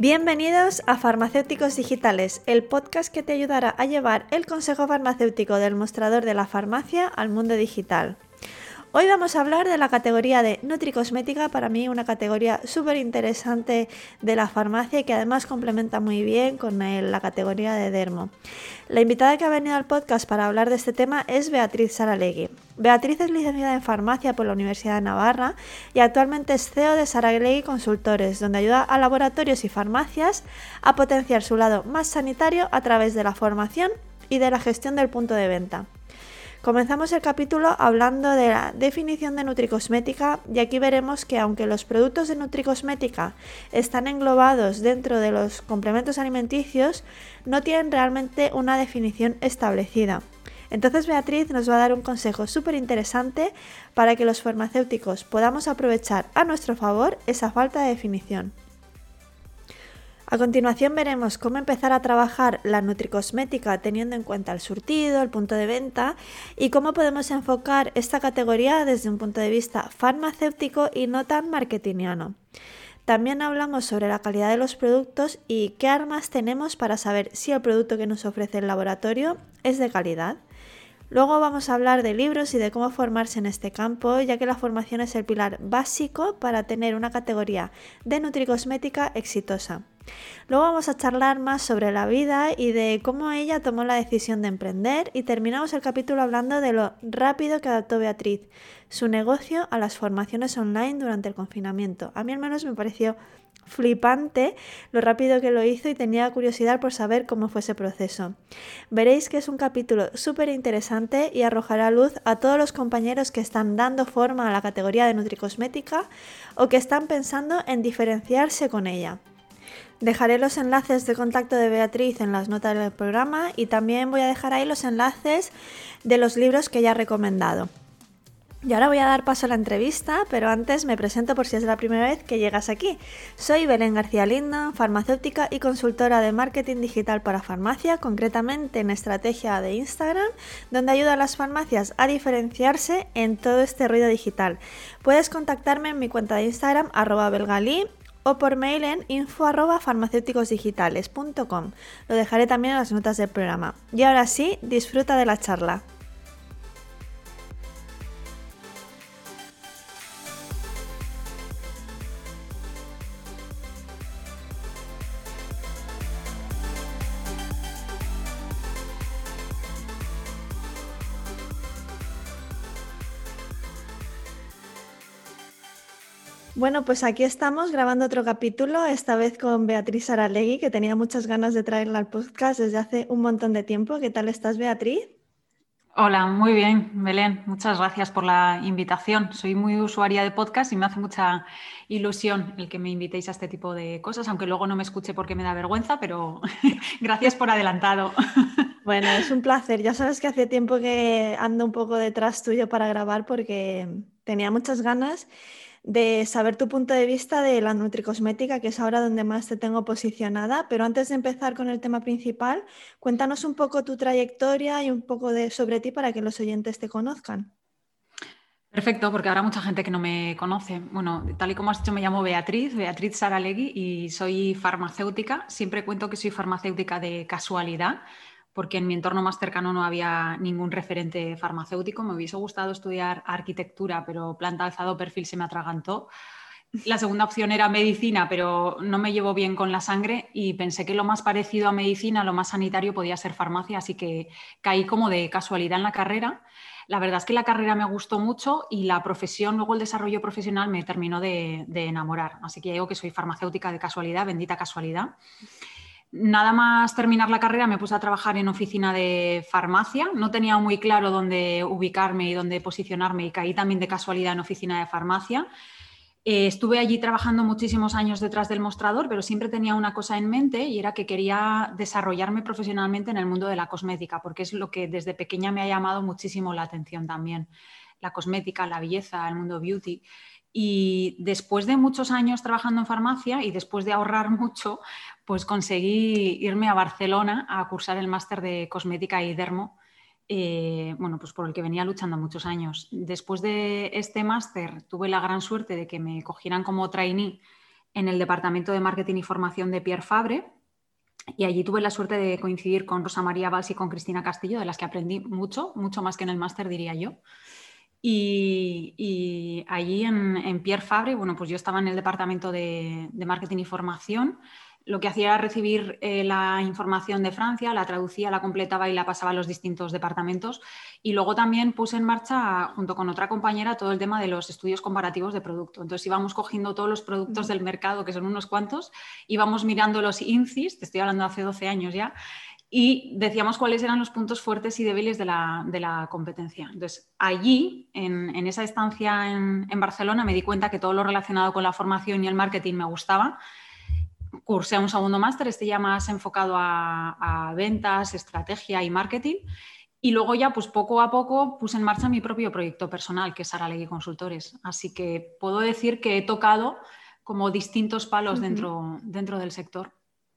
Bienvenidos a Farmacéuticos Digitales, el podcast que te ayudará a llevar el consejo farmacéutico del mostrador de la farmacia al mundo digital. Hoy vamos a hablar de la categoría de Nutricosmética, para mí una categoría súper interesante de la farmacia y que además complementa muy bien con la categoría de Dermo. La invitada que ha venido al podcast para hablar de este tema es Beatriz Saralegui. Beatriz es licenciada en farmacia por la Universidad de Navarra y actualmente es CEO de Saralegui Consultores, donde ayuda a laboratorios y farmacias a potenciar su lado más sanitario a través de la formación y de la gestión del punto de venta. Comenzamos el capítulo hablando de la definición de nutricosmética y aquí veremos que aunque los productos de nutricosmética están englobados dentro de los complementos alimenticios, no tienen realmente una definición establecida. Entonces Beatriz nos va a dar un consejo súper interesante para que los farmacéuticos podamos aprovechar a nuestro favor esa falta de definición. A continuación veremos cómo empezar a trabajar la nutricosmética teniendo en cuenta el surtido, el punto de venta y cómo podemos enfocar esta categoría desde un punto de vista farmacéutico y no tan marketingiano. También hablamos sobre la calidad de los productos y qué armas tenemos para saber si el producto que nos ofrece el laboratorio es de calidad. Luego vamos a hablar de libros y de cómo formarse en este campo, ya que la formación es el pilar básico para tener una categoría de nutricosmética exitosa. Luego vamos a charlar más sobre la vida y de cómo ella tomó la decisión de emprender y terminamos el capítulo hablando de lo rápido que adaptó Beatriz su negocio a las formaciones online durante el confinamiento. A mí al menos me pareció flipante lo rápido que lo hizo y tenía curiosidad por saber cómo fue ese proceso. Veréis que es un capítulo súper interesante y arrojará luz a todos los compañeros que están dando forma a la categoría de nutricosmética o que están pensando en diferenciarse con ella. Dejaré los enlaces de contacto de Beatriz en las notas del programa y también voy a dejar ahí los enlaces de los libros que ella ha recomendado. Y ahora voy a dar paso a la entrevista, pero antes me presento por si es la primera vez que llegas aquí. Soy Belén García Linda, farmacéutica y consultora de marketing digital para farmacia, concretamente en estrategia de Instagram, donde ayudo a las farmacias a diferenciarse en todo este ruido digital. Puedes contactarme en mi cuenta de Instagram, arroba belgalí, o por mail en info@farmacéuticosdigitales.com. Lo dejaré también en las notas del programa. Y ahora sí, disfruta de la charla. Bueno, pues aquí estamos grabando otro capítulo, esta vez con Beatriz Aralegui, que tenía muchas ganas de traerla al podcast desde hace un montón de tiempo. ¿Qué tal estás, Beatriz? Hola, muy bien, Belén. Muchas gracias por la invitación. Soy muy usuaria de podcast y me hace mucha ilusión el que me invitéis a este tipo de cosas, aunque luego no me escuche porque me da vergüenza, pero gracias por adelantado. Bueno, es un placer. Ya sabes que hace tiempo que ando un poco detrás tuyo para grabar porque tenía muchas ganas de saber tu punto de vista de la nutricosmética, que es ahora donde más te tengo posicionada. Pero antes de empezar con el tema principal, cuéntanos un poco tu trayectoria y un poco de, sobre ti para que los oyentes te conozcan. Perfecto, porque habrá mucha gente que no me conoce. Bueno, tal y como has dicho, me llamo Beatriz, Beatriz Saralegui, y soy farmacéutica. Siempre cuento que soy farmacéutica de casualidad porque en mi entorno más cercano no había ningún referente farmacéutico. Me hubiese gustado estudiar arquitectura, pero planta alzado perfil se me atragantó. La segunda opción era medicina, pero no me llevo bien con la sangre y pensé que lo más parecido a medicina, lo más sanitario, podía ser farmacia, así que caí como de casualidad en la carrera. La verdad es que la carrera me gustó mucho y la profesión, luego el desarrollo profesional me terminó de, de enamorar. Así que digo que soy farmacéutica de casualidad, bendita casualidad. Nada más terminar la carrera me puse a trabajar en oficina de farmacia. No tenía muy claro dónde ubicarme y dónde posicionarme y caí también de casualidad en oficina de farmacia. Eh, estuve allí trabajando muchísimos años detrás del mostrador, pero siempre tenía una cosa en mente y era que quería desarrollarme profesionalmente en el mundo de la cosmética, porque es lo que desde pequeña me ha llamado muchísimo la atención también. La cosmética, la belleza, el mundo beauty. Y después de muchos años trabajando en farmacia y después de ahorrar mucho, pues conseguí irme a Barcelona a cursar el máster de cosmética y dermo, eh, bueno, pues por el que venía luchando muchos años. Después de este máster tuve la gran suerte de que me cogieran como trainee en el Departamento de Marketing y Formación de Pierre Fabre. Y allí tuve la suerte de coincidir con Rosa María Valls y con Cristina Castillo, de las que aprendí mucho, mucho más que en el máster, diría yo. Y, allí en, Pierre Fabre, bueno, pues yo estaba en el departamento de, de marketing y formación lo que hacía era recibir eh, la información de Francia, la traducía, la completaba y la pasaba a los distintos departamentos. Y luego también puse en marcha, junto con otra compañera, todo el tema de los estudios comparativos de producto. Entonces íbamos cogiendo todos los productos del mercado, que son unos cuantos, íbamos mirando los INCIS, te estoy hablando hace 12 años ya, y decíamos cuáles eran los puntos fuertes y débiles de la, competencia. Entonces, allí, en, esa estancia en, en Barcelona, me di cuenta que todo lo relacionado con la formación y el marketing me gustaba cursé un segundo máster, este ya más enfocado a, ventas, estrategia y marketing. Y luego ya, pues poco a poco, puse en marcha mi propio proyecto personal, que es Aralegui Consultores. Así que puedo decir que he tocado como distintos palos dentro, dentro del sector.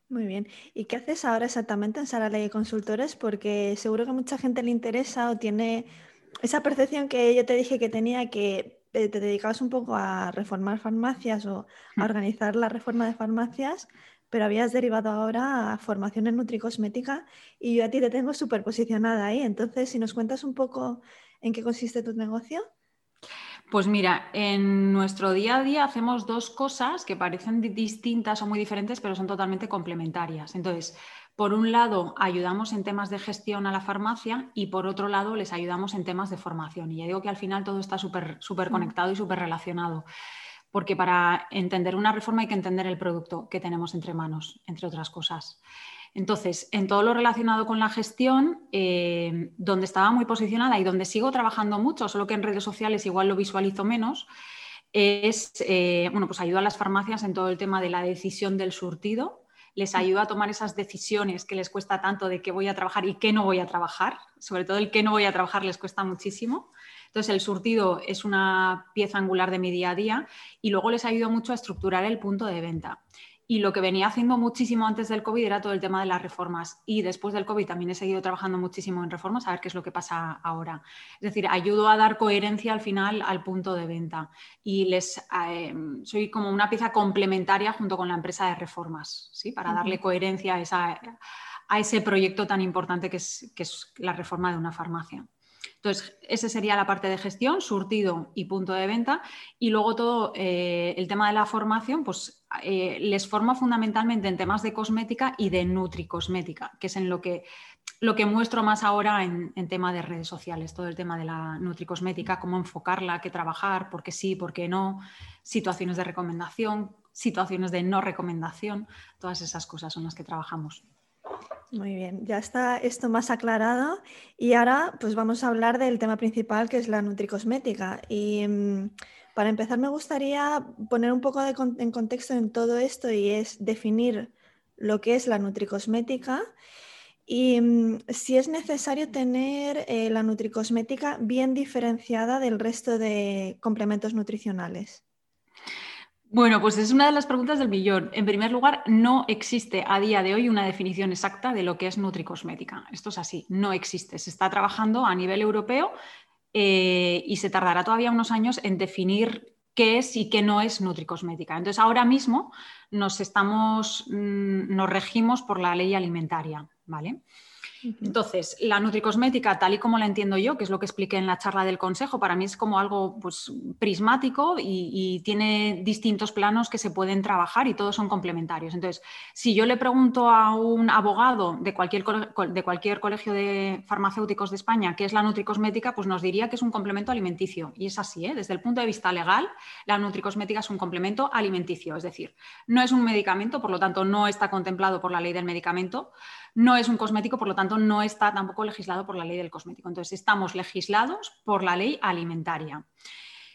Muy bien. ¿Y qué haces ahora exactamente en Saralegui Consultores? Porque seguro que a mucha gente le interesa o tiene esa percepción que yo te dije que tenía que eh, te dedicabas un poco a reformar farmacias o a mm. organizar la reforma de farmacias, pero habías derivado ahora a formación en nutricosmética y yo a ti te tengo súper posicionada ahí. Entonces, si nos cuentas un poco en qué consiste tu negocio. Pues mira, en nuestro día a día hacemos dos cosas que parecen distintas o muy diferentes, pero son totalmente complementarias. Entonces, por un lado, ayudamos en temas de gestión a la farmacia y por otro lado, les ayudamos en temas de formación. Y ya digo que al final todo está súper súper mm. conectado y súper relacionado, porque para entender una reforma hay que entender el producto que tenemos entre manos, entre otras cosas. Entonces, en todo lo relacionado con la gestión, eh, donde estaba muy posicionada y donde sigo trabajando mucho, solo que en redes sociales igual lo visualizo menos, es, eh, bueno, pues ayuda a las farmacias en todo el tema de la decisión del surtido, les ayuda a tomar esas decisiones que les cuesta tanto de qué voy a trabajar y qué no voy a trabajar. Sobre todo el qué no voy a trabajar les cuesta muchísimo. Entonces, el surtido es una pieza angular de mi día a día y luego les ayuda mucho a estructurar el punto de venta. Y lo que venía haciendo muchísimo antes del COVID era todo el tema de las reformas. Y después del COVID también he seguido trabajando muchísimo en reformas, a ver qué es lo que pasa ahora. Es decir, ayudo a dar coherencia al final al punto de venta. Y les eh, soy como una pieza complementaria junto con la empresa de reformas, ¿sí? para darle coherencia a, esa, a ese proyecto tan importante que es, que es la reforma de una farmacia. Entonces, esa sería la parte de gestión, surtido y punto de venta. Y luego todo eh, el tema de la formación, pues eh, les formo fundamentalmente en temas de cosmética y de nutricosmética, que es en lo que, lo que muestro más ahora en, en tema de redes sociales, todo el tema de la nutricosmética, cómo enfocarla, qué trabajar, por qué sí, por qué no, situaciones de recomendación, situaciones de no recomendación, todas esas cosas son las que trabajamos. Muy bien, ya está esto más aclarado y ahora pues vamos a hablar del tema principal que es la nutricosmética. Y mm, para empezar me gustaría poner un poco de en contexto en todo esto y es definir lo que es la nutricosmética y mm, si es necesario tener eh, la nutricosmética bien diferenciada del resto de complementos nutricionales. Bueno, pues es una de las preguntas del millón. En primer lugar, no existe a día de hoy una definición exacta de lo que es nutricosmética. Esto es así, no existe. Se está trabajando a nivel europeo eh, y se tardará todavía unos años en definir qué es y qué no es nutricosmética. Entonces, ahora mismo nos estamos, mm, nos regimos por la ley alimentaria, ¿vale? Entonces, la nutricosmética, tal y como la entiendo yo, que es lo que expliqué en la charla del consejo, para mí es como algo pues, prismático y, tiene distintos planos que se pueden trabajar y todos son complementarios. Entonces, si yo le pregunto a un abogado de cualquier, de cualquier colegio de farmacéuticos de España qué es la nutricosmética, pues nos diría que es un complemento alimenticio. Y es así, ¿eh? desde el punto de vista legal, la nutricosmética es un complemento alimenticio, es decir, no es un medicamento, por lo tanto, no está contemplado por la ley del medicamento no es un cosmético, por lo tanto no está tampoco legislado por la ley del cosmético. Entonces estamos legislados por la ley alimentaria.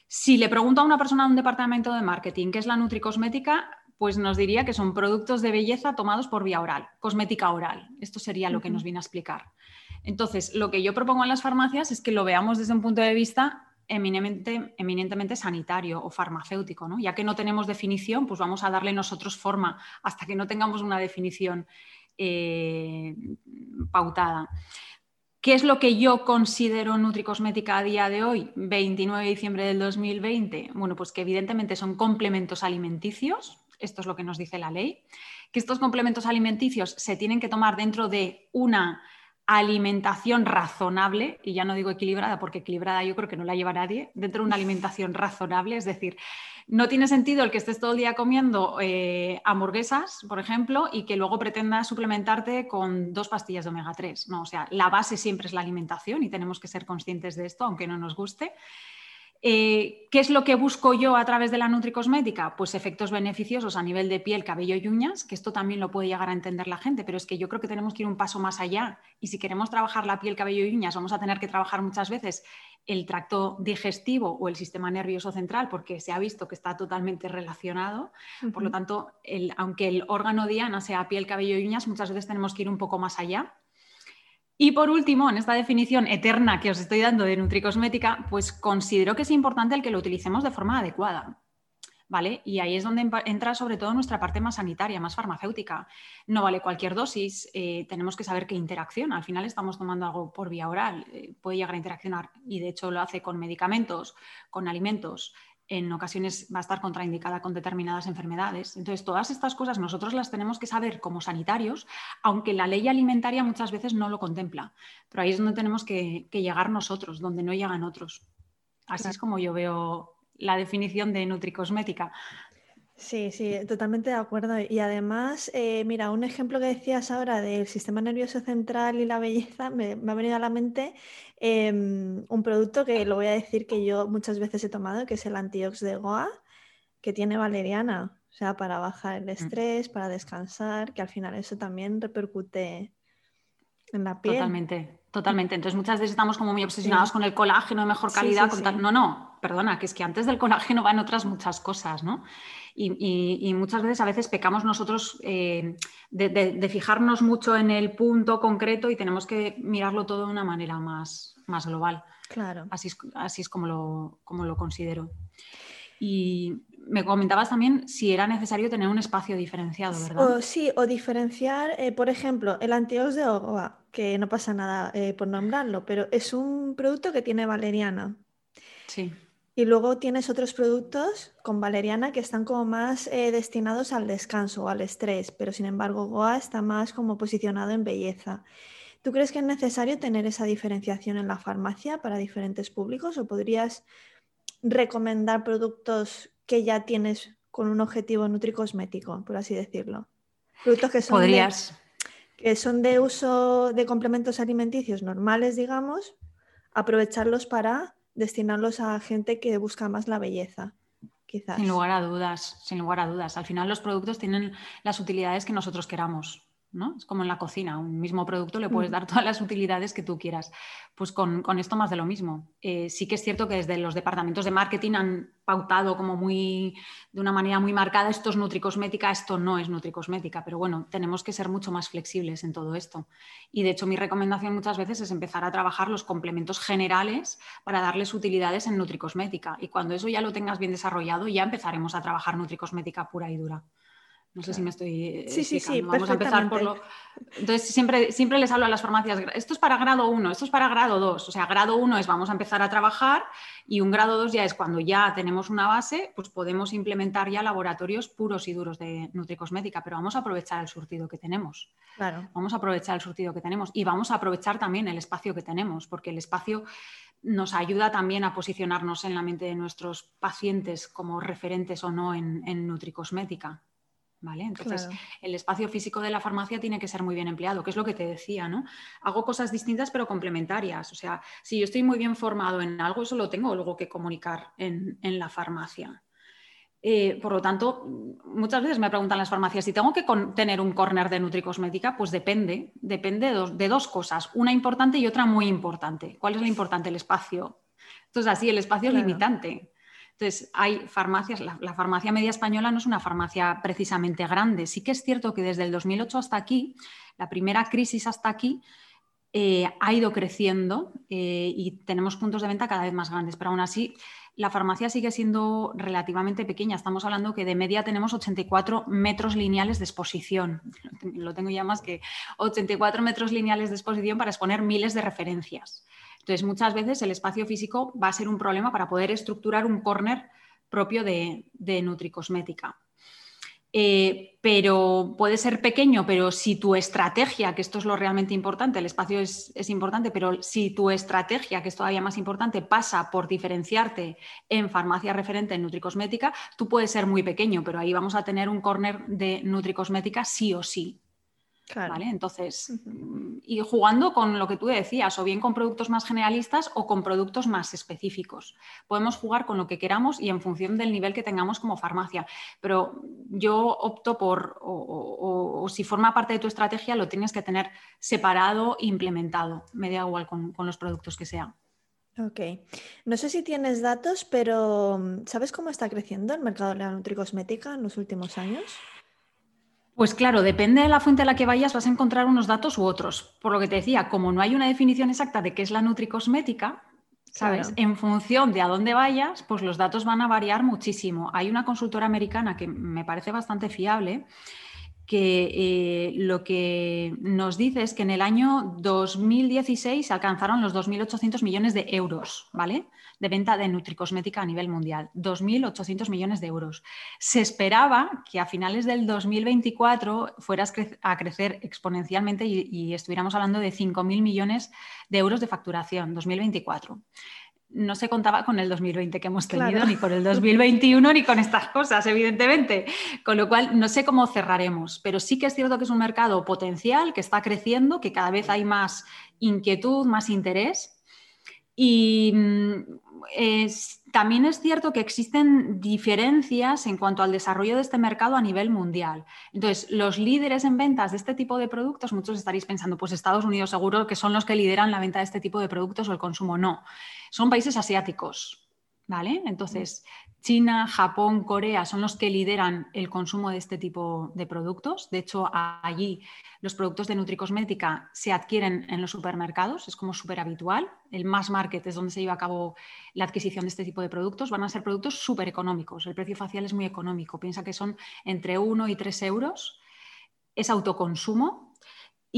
Si le pregunto a una persona de un departamento de marketing qué es la nutricosmética, pues nos diría que son productos de belleza tomados por vía oral, cosmética oral. Esto sería lo que nos viene a explicar. Entonces, lo que yo propongo en las farmacias es que lo veamos desde un punto de vista eminentemente sanitario o farmacéutico, ¿no? Ya que no tenemos definición, pues vamos a darle nosotros forma hasta que no tengamos una definición eh, pautada. ¿Qué es lo que yo considero nutricosmética a día de hoy, 29 de diciembre del 2020? Bueno, pues que evidentemente son complementos alimenticios, esto es lo que nos dice la ley, que estos complementos alimenticios se tienen que tomar dentro de una alimentación razonable, y ya no digo equilibrada porque equilibrada yo creo que no la lleva nadie, dentro de una alimentación razonable, es decir, no tiene sentido el que estés todo el día comiendo eh, hamburguesas, por ejemplo, y que luego pretendas suplementarte con dos pastillas de omega 3. No, o sea, la base siempre es la alimentación y tenemos que ser conscientes de esto, aunque no nos guste. Eh, ¿Qué es lo que busco yo a través de la nutricosmética? Pues efectos beneficiosos a nivel de piel, cabello y uñas, que esto también lo puede llegar a entender la gente, pero es que yo creo que tenemos que ir un paso más allá. Y si queremos trabajar la piel, cabello y uñas, vamos a tener que trabajar muchas veces el tracto digestivo o el sistema nervioso central, porque se ha visto que está totalmente relacionado. Por lo tanto, aunque el órgano diana sea piel, cabello y uñas, muchas veces tenemos que ir un poco más allá y por último, en esta definición eterna que os estoy dando de nutricosmética, pues considero que es importante el que lo utilicemos de forma adecuada. ¿Vale? Y ahí es donde entra sobre todo nuestra parte más sanitaria, más farmacéutica. No vale cualquier dosis, eh, tenemos que saber qué interacción. Al final estamos tomando algo por vía oral, eh, puede llegar a interaccionar y de hecho lo hace con medicamentos, con alimentos, en ocasiones va a estar contraindicada con determinadas enfermedades. Entonces, todas estas cosas nosotros las tenemos que saber como sanitarios, aunque la ley alimentaria muchas veces no lo contempla. Pero ahí es donde tenemos que, llegar nosotros, donde no llegan otros. Así es como yo veo la definición de nutricosmética. Sí, sí, totalmente de acuerdo. Y además, eh, mira, un ejemplo que decías ahora del sistema nervioso central y la belleza, me, ha venido a la mente em, un producto que lo voy a decir que yo muchas veces he tomado, que es el antiox de Goa, que tiene valeriana, o sea, para bajar el mm. estrés, para descansar, que al final eso también repercute en la piel. Totalmente, totalmente. Entonces muchas veces estamos como muy obsesionados con el colágeno de mejor calidad. No, no, perdona, que es que antes del colágeno van otras muchas cosas, ¿no? y, muchas veces a veces pecamos nosotros eh, de, fijarnos mucho en el punto concreto y tenemos que mirarlo todo de una manera más, más global. Claro. Así es, así es como, lo, como lo considero. Y me comentabas también si era necesario tener un espacio diferenciado, ¿verdad? sí, o diferenciar, eh, por ejemplo, el antiox de Ogoa, que no pasa nada eh, por nombrarlo, pero es un producto que tiene valeriana. Sí. Y luego tienes otros productos con valeriana que están como más eh, destinados al descanso o al estrés, pero sin embargo Goa está más como posicionado en belleza. ¿Tú crees que es necesario tener esa diferenciación en la farmacia para diferentes públicos o podrías recomendar productos que ya tienes con un objetivo nutricosmético, por así decirlo? Productos que son, que son de uso de complementos alimenticios normales, digamos, aprovecharlos para destinarlos a gente que busca más la belleza. Quizás. Sin lugar a dudas, sin lugar a dudas. Al final los productos tienen las utilidades que nosotros queramos. Es como en la cocina, un mismo producto le puedes mm. dar todas las utilidades que tú quieras. Pues con, esto más de lo mismo. Eh, sí que es cierto que desde los departamentos de marketing han pautado como muy, de una manera muy marcada, esto es nutricosmética, esto no es nutricosmética, pero bueno, tenemos que ser mucho más flexibles en todo esto. Y de hecho mi recomendación muchas veces es empezar a trabajar los complementos generales para darles utilidades en nutricosmética. Y cuando eso ya lo tengas bien desarrollado, ya empezaremos a trabajar nutricosmética pura y dura. No sé si me estoy. Sí, sí, sí. Vamos a empezar por lo. Entonces, siempre, siempre les hablo a las farmacias: esto es para grado 1, esto es para grado 2. O sea, grado 1 es vamos a empezar a trabajar y un grado 2 ya es cuando ya tenemos una base, pues podemos implementar ya laboratorios puros y duros de nutricosmética, pero vamos a aprovechar el surtido que tenemos. Claro. Vamos a aprovechar el surtido que tenemos y vamos a aprovechar también el espacio que tenemos, porque el espacio nos ayuda también a posicionarnos en la mente de nuestros pacientes como referentes o no en, en nutricosmética. Entonces, el espacio físico de la farmacia tiene que ser muy bien empleado, que es lo que te decía, ¿no? Hago cosas distintas pero complementarias. O sea, si yo estoy muy bien formado en algo, eso lo tengo luego que comunicar en, la farmacia. Eh, por lo tanto, muchas veces me preguntan las farmacias si tengo que tener un corner de nutricosmética, pues depende, depende de dos, cosas, una importante y otra muy importante. ¿Cuál es la importante? El espacio. Entonces, así, el espacio es limitante. Entonces, hay farmacias, la, farmacia media española no es una farmacia precisamente grande. Sí que es cierto que desde el 2008 hasta aquí, la primera crisis hasta aquí, eh, ha ido creciendo eh, y tenemos puntos de venta cada vez más grandes, pero aún así la farmacia sigue siendo relativamente pequeña. Estamos hablando que de media tenemos 84 metros lineales de exposición. Lo tengo ya más que 84 metros lineales de exposición para exponer miles de referencias. Entonces, muchas veces el espacio físico va a ser un problema para poder estructurar un corner propio de, nutricosmética. Eh, pero puede ser pequeño, pero si tu estrategia, que esto es lo realmente importante, el espacio es, importante, pero si tu estrategia, que es todavía más importante, pasa por diferenciarte en farmacia referente en nutricosmética, tú puedes ser muy pequeño, pero ahí vamos a tener un corner de nutricosmética sí o sí. Entonces, mm, y jugando con lo que tú decías, o bien con productos más generalistas o con productos más específicos. Podemos jugar con lo que queramos y en función del nivel que tengamos como farmacia. Pero yo opto por, o, si forma parte de tu estrategia, lo tienes que tener separado e implementado. Me da igual con, con los productos que sean. Ok. No sé si tienes datos, pero ¿sabes cómo está creciendo el mercado de la nutricosmética en los últimos años? Pues claro, depende de la fuente a la que vayas, vas a encontrar unos datos u otros. Por lo que te decía, como no hay una definición exacta de qué es la nutricosmética, ¿sabes? En función de a dónde vayas, pues los datos van a variar muchísimo. Hay una consultora americana que me parece bastante fiable, que eh, lo que nos dice es que en el año 2016 se alcanzaron los 2.800 millones de euros, ¿vale? De venta de nutricosmética a nivel mundial, 2.800 millones de euros. Se esperaba que a finales del 2024 fueras a crecer exponencialmente y, y estuviéramos hablando de 5.000 millones de euros de facturación, 2024 no se contaba con el 2020 que hemos tenido, ni con el 2021, ni con estas cosas, evidentemente. Con lo cual, no sé cómo cerraremos, pero sí que es cierto que es un mercado potencial, que está creciendo, que cada vez hay más inquietud, más interés. Y mm, también es cierto que existen diferencias en cuanto al desarrollo de este mercado a nivel mundial. Entonces, los líderes en ventas de este tipo de productos, muchos estaréis pensando, pues Estados Unidos seguro que son los que lideran la venta de este tipo de productos o el consumo. No, son países asiáticos. ¿Vale? Entonces, China, Japón, Corea son los que lideran el consumo de este tipo de productos. De hecho, allí los productos de nutricosmética se adquieren en los supermercados, es como súper habitual. El mass market es donde se lleva a cabo la adquisición de este tipo de productos. Van a ser productos súper económicos. El precio facial es muy económico. Piensa que son entre 1 y 3 euros. Es autoconsumo,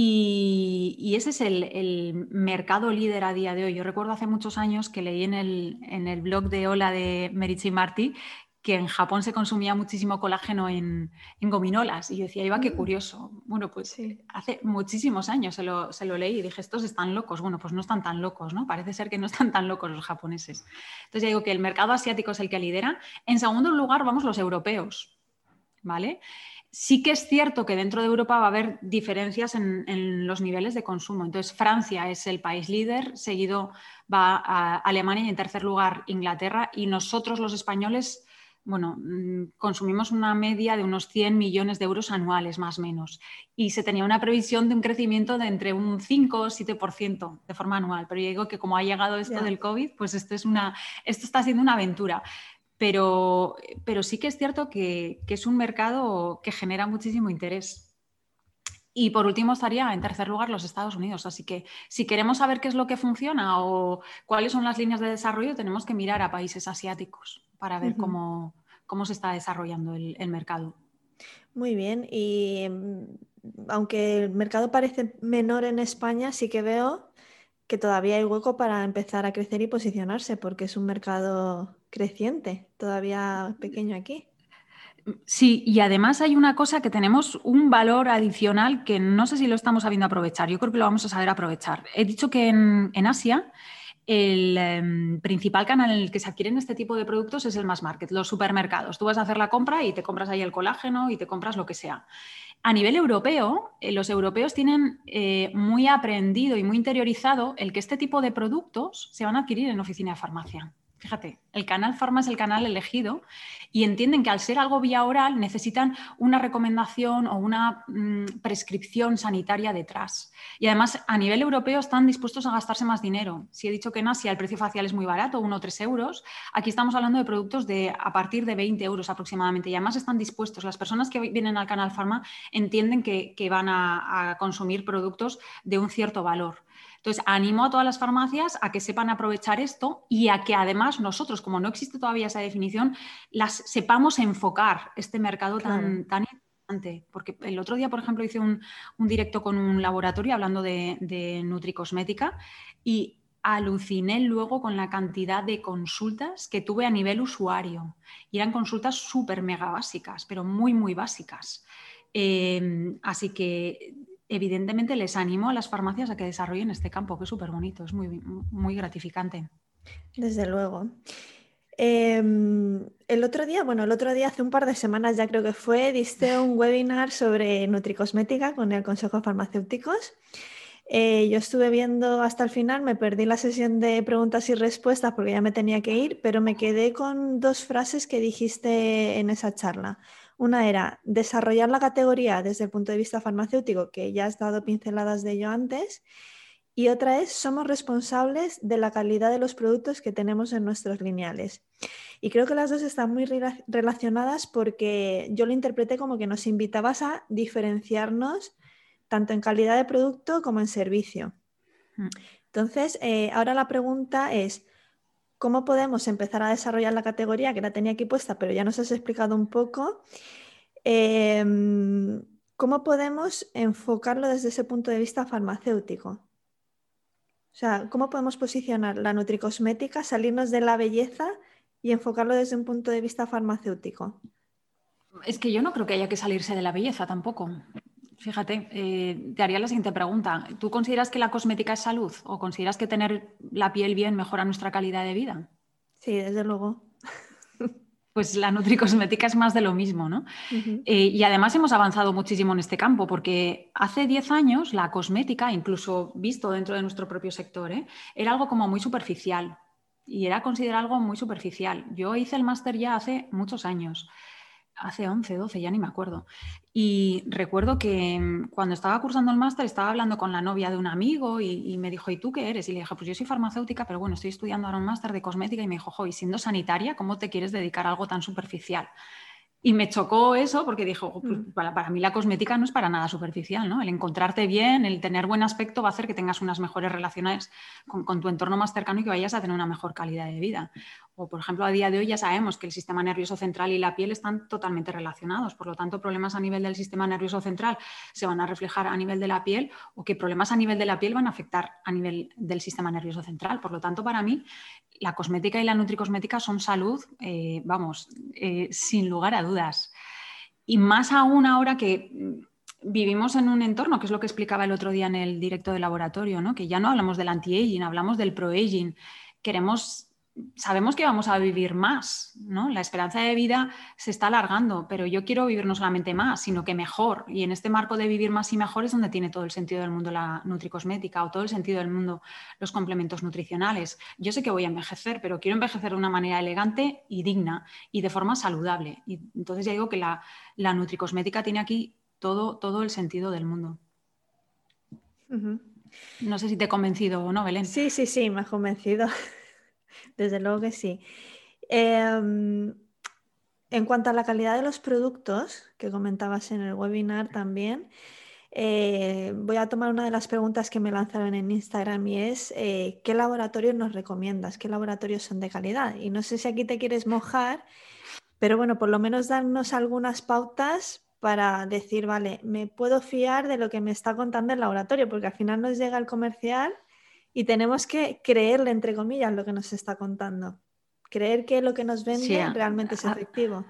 y, ese es el, mercado líder a día de hoy. Yo recuerdo hace muchos años que leí en el, blog de Ola de Merichi Marty que en Japón se consumía muchísimo colágeno en, gominolas. Y yo decía, iba, qué mm. curioso. Bueno, pues hace muchísimos años se lo, se lo, leí y dije, estos están locos. Bueno, pues no están tan locos, ¿no? Parece ser que no están tan locos los japoneses. Entonces ya digo que el mercado asiático es el que lidera. En segundo lugar, vamos los europeos, ¿vale? Sí que es cierto que dentro de Europa va a haber diferencias en, los niveles de consumo. Entonces, Francia es el país líder, seguido va a Alemania y en tercer lugar Inglaterra. Y nosotros los españoles, bueno, mm, consumimos una media de unos 100 millones de euros anuales, más o menos. Y se tenía una previsión de un crecimiento de entre un 5 o 7% de forma anual. Pero yo digo que como ha llegado esto del COVID, pues esto, es una, esto está siendo una aventura pero, pero sí que es cierto que, es un mercado que genera muchísimo interés. Y por último estaría en tercer lugar los Estados Unidos. Así que si queremos saber qué es lo que funciona o cuáles son las líneas de desarrollo, tenemos que mirar a países asiáticos para ver cómo, se está desarrollando el, el, mercado. Muy bien. Y mm, aunque el mercado parece menor en España, sí que veo que todavía hay hueco para empezar a crecer y posicionarse, porque es un mercado creciente, todavía pequeño aquí. Sí, y además hay una cosa que tenemos un valor adicional que no sé si lo estamos sabiendo aprovechar. Yo creo que lo vamos a saber aprovechar. He dicho que en, Asia el em, principal canal en el que se adquieren este tipo de productos es el mass market, los supermercados. Tú vas a hacer la compra y te compras ahí el colágeno y te compras lo que sea. A nivel europeo, eh, los europeos tienen eh, muy aprendido y muy interiorizado el que este tipo de productos se van a adquirir en oficina de farmacia. Fíjate, el canal Pharma es el canal elegido y entienden que al ser algo vía oral necesitan una recomendación o una mm, prescripción sanitaria detrás. Y además a nivel europeo están dispuestos a gastarse más dinero. Si he dicho que en Asia el precio facial es muy barato, 1 o 3 euros, aquí estamos hablando de productos de a partir de 20 euros aproximadamente. Y además están dispuestos, las personas que vienen al canal Pharma entienden que, van a consumir productos de un cierto valor. Entonces, animo a todas las farmacias a que sepan aprovechar esto y a que además nosotros, como no existe todavía esa definición, las sepamos enfocar este mercado tan, tan importante. Porque el otro día, por ejemplo, hice un, directo con un laboratorio hablando de, de nutricosmética y aluciné luego con la cantidad de consultas que tuve a nivel usuario. Y eran consultas súper mega básicas, pero muy, muy básicas. Em, así que evidentemente les animo a las farmacias a que desarrollen este campo, que es súper bonito, es muy, muy gratificante. Desde luego. Em, el otro día, bueno, el otro día, hace un par de semanas ya creo que fue, diste un webinar sobre nutricosmética con el Consejo de Farmacéuticos. Eh, yo estuve viendo hasta el final, me perdí la sesión de preguntas y respuestas porque ya me tenía que ir, pero me quedé con dos frases que dijiste en esa charla. Una era desarrollar la categoría desde el punto de vista farmacéutico, que ya has dado pinceladas de ello antes, y otra es, somos responsables de la calidad de los productos que tenemos en nuestros lineales. Y creo que las dos están muy relacionadas porque yo lo interpreté como que nos invitabas a diferenciarnos tanto en calidad de producto como en servicio. Mm. Entonces, eh, ahora la pregunta es, ¿cómo podemos empezar a desarrollar la categoría que la tenía aquí puesta, pero ya nos has explicado un poco? Em, ¿Cómo podemos enfocarlo desde ese punto de vista farmacéutico? O sea, ¿cómo podemos posicionar la nutricosmética, salirnos de la belleza y enfocarlo desde un punto de vista farmacéutico? Es que yo no creo que haya que salirse de la belleza tampoco. Fíjate, eh, te haría la siguiente pregunta. ¿Tú consideras que la cosmética es salud o consideras que tener la piel bien mejora nuestra calidad de vida? Sí, desde luego pues la nutricosmética es más de lo mismo, ¿no? Eh, y además hemos avanzado muchísimo en este campo, porque hace 10 años la cosmética, incluso visto dentro de nuestro propio sector, ¿eh? era algo como muy superficial y era considerado algo muy superficial. Yo hice el máster ya hace muchos años hace 11, 12, ya ni me acuerdo. Y recuerdo que mm, cuando estaba cursando el máster estaba hablando con la novia de un amigo y, me dijo, ¿y tú qué eres? Y le dije, pues yo soy farmacéutica, pero bueno, estoy estudiando ahora un máster de cosmética y me dijo, y siendo sanitaria, ¿cómo te quieres dedicar a algo tan superficial? Y me chocó eso porque dijo, pues mm. para, mí la cosmética no es para nada superficial, ¿no? El encontrarte bien, el tener buen aspecto va a hacer que tengas unas mejores relaciones con, con, tu entorno más cercano y que vayas a tener una mejor calidad de vida o por ejemplo a día de hoy ya sabemos que el sistema nervioso central y la piel están totalmente relacionados, por lo tanto problemas a nivel del sistema nervioso central se van a reflejar a nivel de la piel o que problemas a nivel de la piel van a afectar a nivel del sistema nervioso central. Por lo tanto, para mí la cosmética y la nutricosmética son salud, eh, vamos, eh, sin lugar a dudas. Y más aún ahora que vivimos en un entorno, que es lo que explicaba el otro día en el directo de laboratorio, ¿no? que ya no hablamos del anti-aging, hablamos del pro-aging. Queremos sabemos que vamos a vivir más, ¿no? La esperanza de vida se está alargando, pero yo quiero vivir no solamente más, sino que mejor. Y en este marco de vivir más y mejor es donde tiene todo el sentido del mundo la nutricosmética o todo el sentido del mundo los complementos nutricionales. Yo sé que voy a envejecer, pero quiero envejecer de una manera elegante y digna y de forma saludable. Y entonces ya digo que la, la nutricosmética tiene aquí todo, todo el sentido del mundo. No sé si te he convencido o no, Belén. Sí, sí, sí, me has convencido. Desde luego que sí. Em, en cuanto a la calidad de los productos que comentabas en el webinar también, eh, voy a tomar una de las preguntas que me lanzaron en Instagram y es eh, ¿qué laboratorios nos recomiendas? ¿Qué laboratorios son de calidad? Y no sé si aquí te quieres mojar, pero bueno, por lo menos darnos algunas pautas para decir, vale, me puedo fiar de lo que me está contando el laboratorio, porque al final nos llega el comercial y tenemos que creerle, entre comillas, lo que nos está contando. Creer que lo que nos vende realmente es efectivo.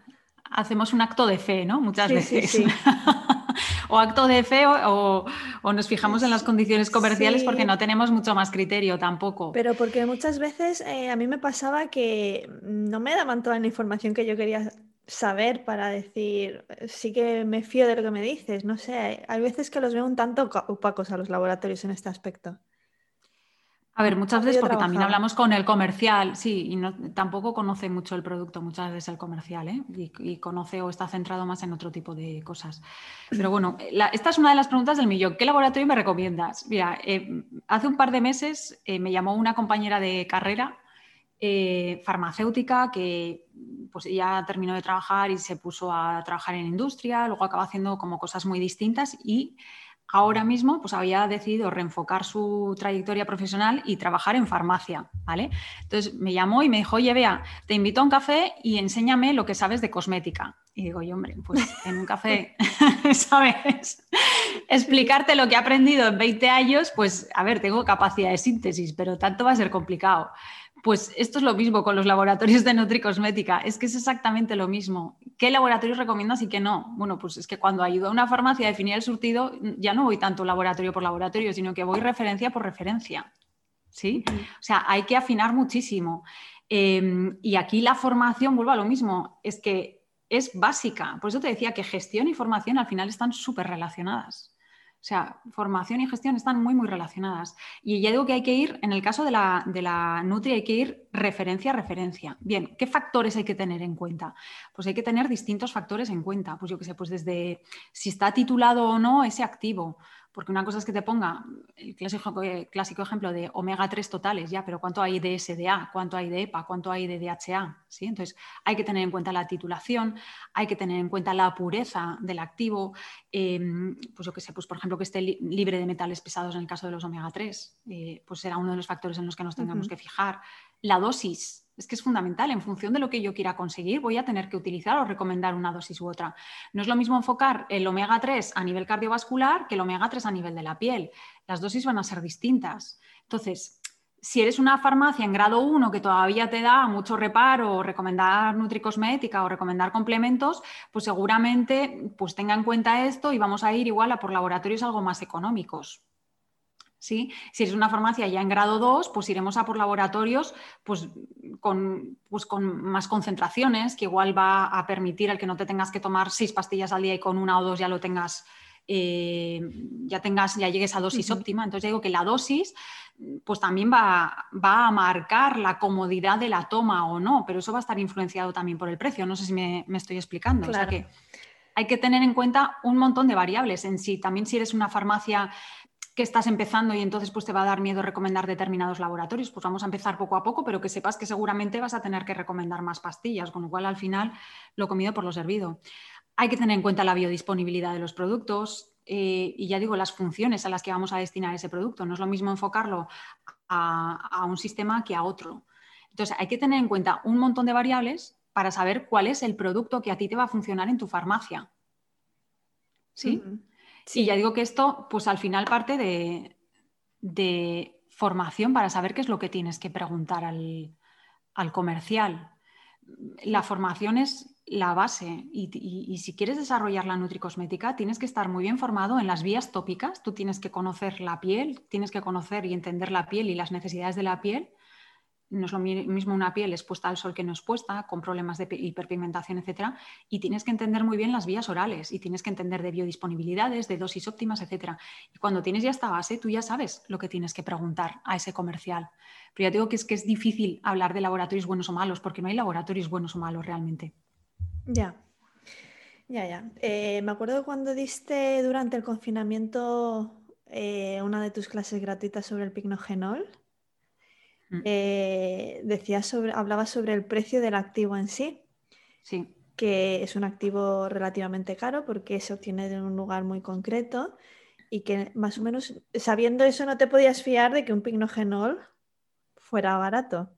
Hacemos un acto de fe, ¿no? Muchas veces. o acto de fe o, nos fijamos en las condiciones comerciales porque no tenemos mucho más criterio tampoco. Pero porque muchas veces eh, a mí me pasaba que no me daban toda la información que yo quería saber para decir, sí que me fío de lo que me dices, no sé, hay veces que los veo un tanto opacos a los laboratorios en este aspecto. A ver, muchas veces porque también hablamos con el comercial, sí, y no, tampoco conoce mucho el producto, muchas veces el comercial, ¿eh? y, conoce o está centrado más en otro tipo de cosas. Pero bueno, esta es una de las preguntas del millón. ¿Qué laboratorio me recomiendas? Mira, eh, hace un par de meses eh, me llamó una compañera de carrera eh, farmacéutica que pues ya terminó de trabajar y se puso a trabajar en industria, luego acaba haciendo como cosas muy distintas y ahora mismo pues había decidido reenfocar su trayectoria profesional y trabajar en farmacia, ¿vale? Entonces me llamó y me dijo, oye, vea, te invito a un café y enséñame lo que sabes de cosmética. Y digo, yo, hombre, pues en un café, ¿sabes? Explicarte lo que he aprendido en 20 años, pues a ver, tengo capacidad de síntesis, pero tanto va a ser complicado. Pues esto es lo mismo con los laboratorios de Nutricosmética, es que es exactamente lo mismo. ¿Qué laboratorios recomiendas y qué no? Bueno, pues es que cuando ayudo a una farmacia a definir el surtido, ya no voy tanto laboratorio por laboratorio, sino que voy referencia por referencia. ¿Sí? O sea, hay que afinar muchísimo. Em, y aquí la formación, vuelvo a lo mismo, es que es básica. Por eso te decía que gestión y formación al final están súper relacionadas. O sea, formación y gestión están muy, muy relacionadas. Y ya digo que hay que ir, en el caso de la, de la Nutri, hay que ir referencia a referencia. Bien, ¿qué factores hay que tener en cuenta? Pues hay que tener distintos factores en cuenta. Pues yo qué sé, pues desde si está titulado o no ese activo, porque una cosa es que te ponga el clásico, eh, clásico ejemplo de omega 3 totales, ya, pero ¿cuánto hay de SDA? ¿Cuánto hay de EPA? ¿Cuánto hay de DHA? ¿Sí? Entonces, hay que tener en cuenta la titulación, hay que tener en cuenta la pureza del activo, em, pues yo qué sé, pues por ejemplo que esté libre de metales pesados en el caso de los omega 3, eh, pues será uno de los factores en los que nos tengamos que fijar. La dosis, es que es fundamental. En función de lo que yo quiera conseguir, voy a tener que utilizar o recomendar una dosis u otra. No es lo mismo enfocar el omega 3 a nivel cardiovascular que el omega 3 a nivel de la piel. Las dosis van a ser distintas. Entonces, si eres una farmacia en grado 1 que todavía te da mucho reparo, recomendar nutricosmética o recomendar complementos, pues seguramente pues tenga en cuenta esto y vamos a ir igual a por laboratorios algo más económicos. Si eres una farmacia ya en grado 2, pues iremos a por laboratorios pues, con, pues, con más concentraciones, que igual va a permitir el que no te tengas que tomar seis pastillas al día y con una o dos ya lo tengas, eh, ya tengas, ya llegues a dosis óptima. Entonces digo que la dosis pues también va, a marcar la comodidad de la toma o no, pero eso va a estar influenciado también por el precio. No sé si me, estoy explicando. O sea que hay que tener en cuenta un montón de variables en sí. También si eres una farmacia que estás empezando y entonces pues te va a dar miedo recomendar determinados laboratorios, pues vamos a empezar poco a poco, pero que sepas que seguramente vas a tener que recomendar más pastillas, con lo cual al final lo comido por lo servido. Hay que tener en cuenta la biodisponibilidad de los productos eh, y ya digo, las funciones a las que vamos a destinar ese producto. No es lo mismo enfocarlo a, un sistema que a otro. Entonces, hay que tener en cuenta un montón de variables para saber cuál es el producto que a ti te va a funcionar en tu farmacia. ¿Sí? Sí, ya digo que esto, pues al final parte de, formación para saber qué es lo que tienes que preguntar al, comercial. La formación es la base y, si quieres desarrollar la nutricosmética tienes que estar muy bien formado en las vías tópicas, tú tienes que conocer la piel, tienes que conocer y entender la piel y las necesidades de la piel no es lo mismo una piel expuesta al sol que no expuesta, con problemas de hiperpigmentación, etcétera, y tienes que entender muy bien las vías orales y tienes que entender de biodisponibilidades, de dosis óptimas, etcétera. Y cuando tienes ya esta base, tú ya sabes lo que tienes que preguntar a ese comercial. Pero ya digo que es que es difícil hablar de laboratorios buenos o malos, porque no hay laboratorios buenos o malos realmente. Ya. Ya, ya. Eh, me acuerdo cuando diste durante el confinamiento eh, una de tus clases gratuitas sobre el pignogenol. Mm. Eh, decía sobre, hablaba sobre el precio del activo en sí. Sí. Que es un activo relativamente caro porque se obtiene de un lugar muy concreto y que más o menos sabiendo eso no te podías fiar de que un pignogenol fuera barato.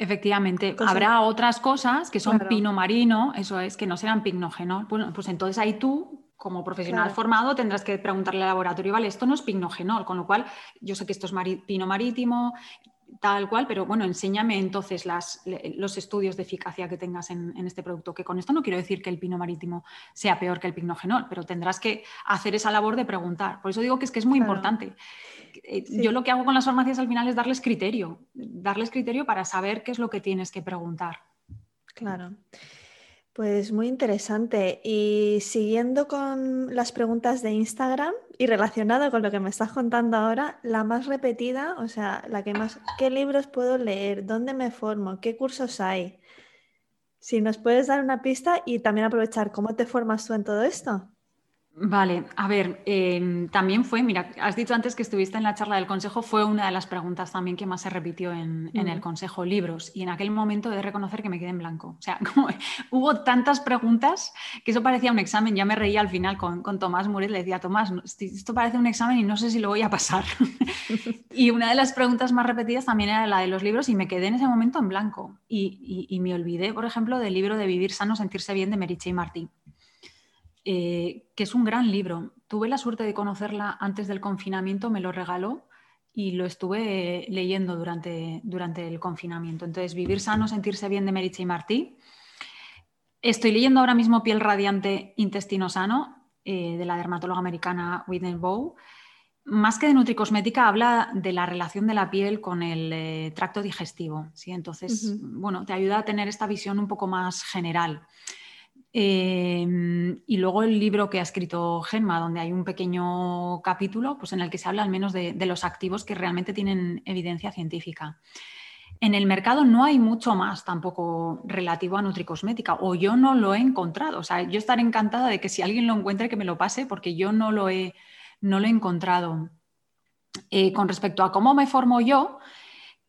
Efectivamente, habrá otras cosas que son pino marino, eso es, que no serán pignogenol. Bueno, pues entonces ahí tú como profesional formado tendrás que preguntarle al laboratorio, vale, esto no es pignogenol, con lo cual yo sé que esto es pino marítimo, tal cual, pero bueno, enséñame entonces las, los estudios de eficacia que tengas en, este producto, que con esto no quiero decir que el pino marítimo sea peor que el pignogenol, pero tendrás que hacer esa labor de preguntar. Por eso digo que es que es muy importante. Eh, yo lo que hago con las farmacias al final es darles criterio, darles criterio para saber qué es lo que tienes que preguntar. Claro. Pues muy interesante. Y siguiendo con las preguntas de Instagram y relacionado con lo que me estás contando ahora, la más repetida, o sea, la que más, ¿qué libros puedo leer? ¿Dónde me formo? ¿Qué cursos hay? Si nos puedes dar una pista y también aprovechar cómo te formas tú en todo esto. Vale, a ver, em, también fue, mira, has dicho antes que estuviste en la charla del consejo, fue una de las preguntas también que más se repitió en, el consejo, libros, y en aquel momento he de reconocer que me quedé en blanco. O sea, como, hubo tantas preguntas que eso parecía un examen, ya me reía al final con, Tomás Muret, le decía, Tomás, esto parece un examen y no sé si lo voy a pasar. y una de las preguntas más repetidas también era la de los libros y me quedé en ese momento en blanco. Y, y me olvidé, por ejemplo, del libro de Vivir sano, sentirse bien de Meriche y Martí eh, que es un gran libro. Tuve la suerte de conocerla antes del confinamiento, me lo regaló y lo estuve leyendo durante, durante el confinamiento. Entonces, Vivir sano, sentirse bien de Meriche y Martí. Estoy leyendo ahora mismo Piel radiante, intestino sano, eh, de la dermatóloga americana Whitney Bow. Más que de nutricosmética, habla de la relación de la piel con el eh, tracto digestivo. ¿sí? Entonces, bueno, te ayuda a tener esta visión un poco más general. Em, y luego el libro que ha escrito Gemma, donde hay un pequeño capítulo pues en el que se habla al menos de, los activos que realmente tienen evidencia científica. En el mercado no hay mucho más tampoco relativo a nutricosmética, o yo no lo he encontrado. O sea, yo estaré encantada de que si alguien lo encuentre, que me lo pase, porque yo no lo he, no lo he encontrado. Eh, con respecto a cómo me formo yo,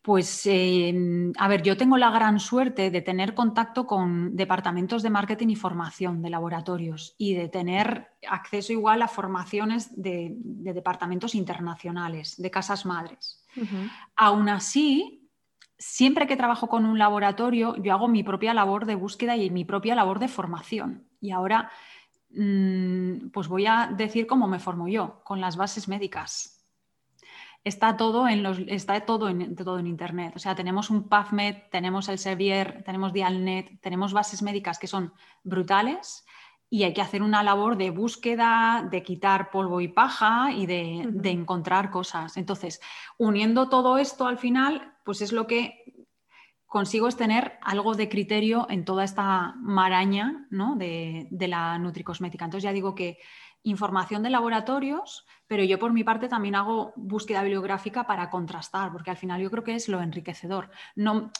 pues, em, a ver, yo tengo la gran suerte de tener contacto con departamentos de marketing y formación de laboratorios y de tener acceso igual a formaciones de, departamentos internacionales, de casas madres. Aún así, siempre que trabajo con un laboratorio, yo hago mi propia labor de búsqueda y mi propia labor de formación. Y ahora, mm, pues voy a decir cómo me formo yo, con las bases médicas está todo en los, está todo en, todo en internet. O sea, tenemos un PubMed, tenemos el Sevier, tenemos Dialnet, tenemos bases médicas que son brutales y hay que hacer una labor de búsqueda, de quitar polvo y paja y de, de encontrar cosas. Entonces, uniendo todo esto al final, pues es lo que consigo es tener algo de criterio en toda esta maraña ¿no? de, de la nutricosmética. Entonces ya digo que información de laboratorios, pero yo por mi parte también hago búsqueda bibliográfica para contrastar, porque al final yo creo que es lo enriquecedor. No,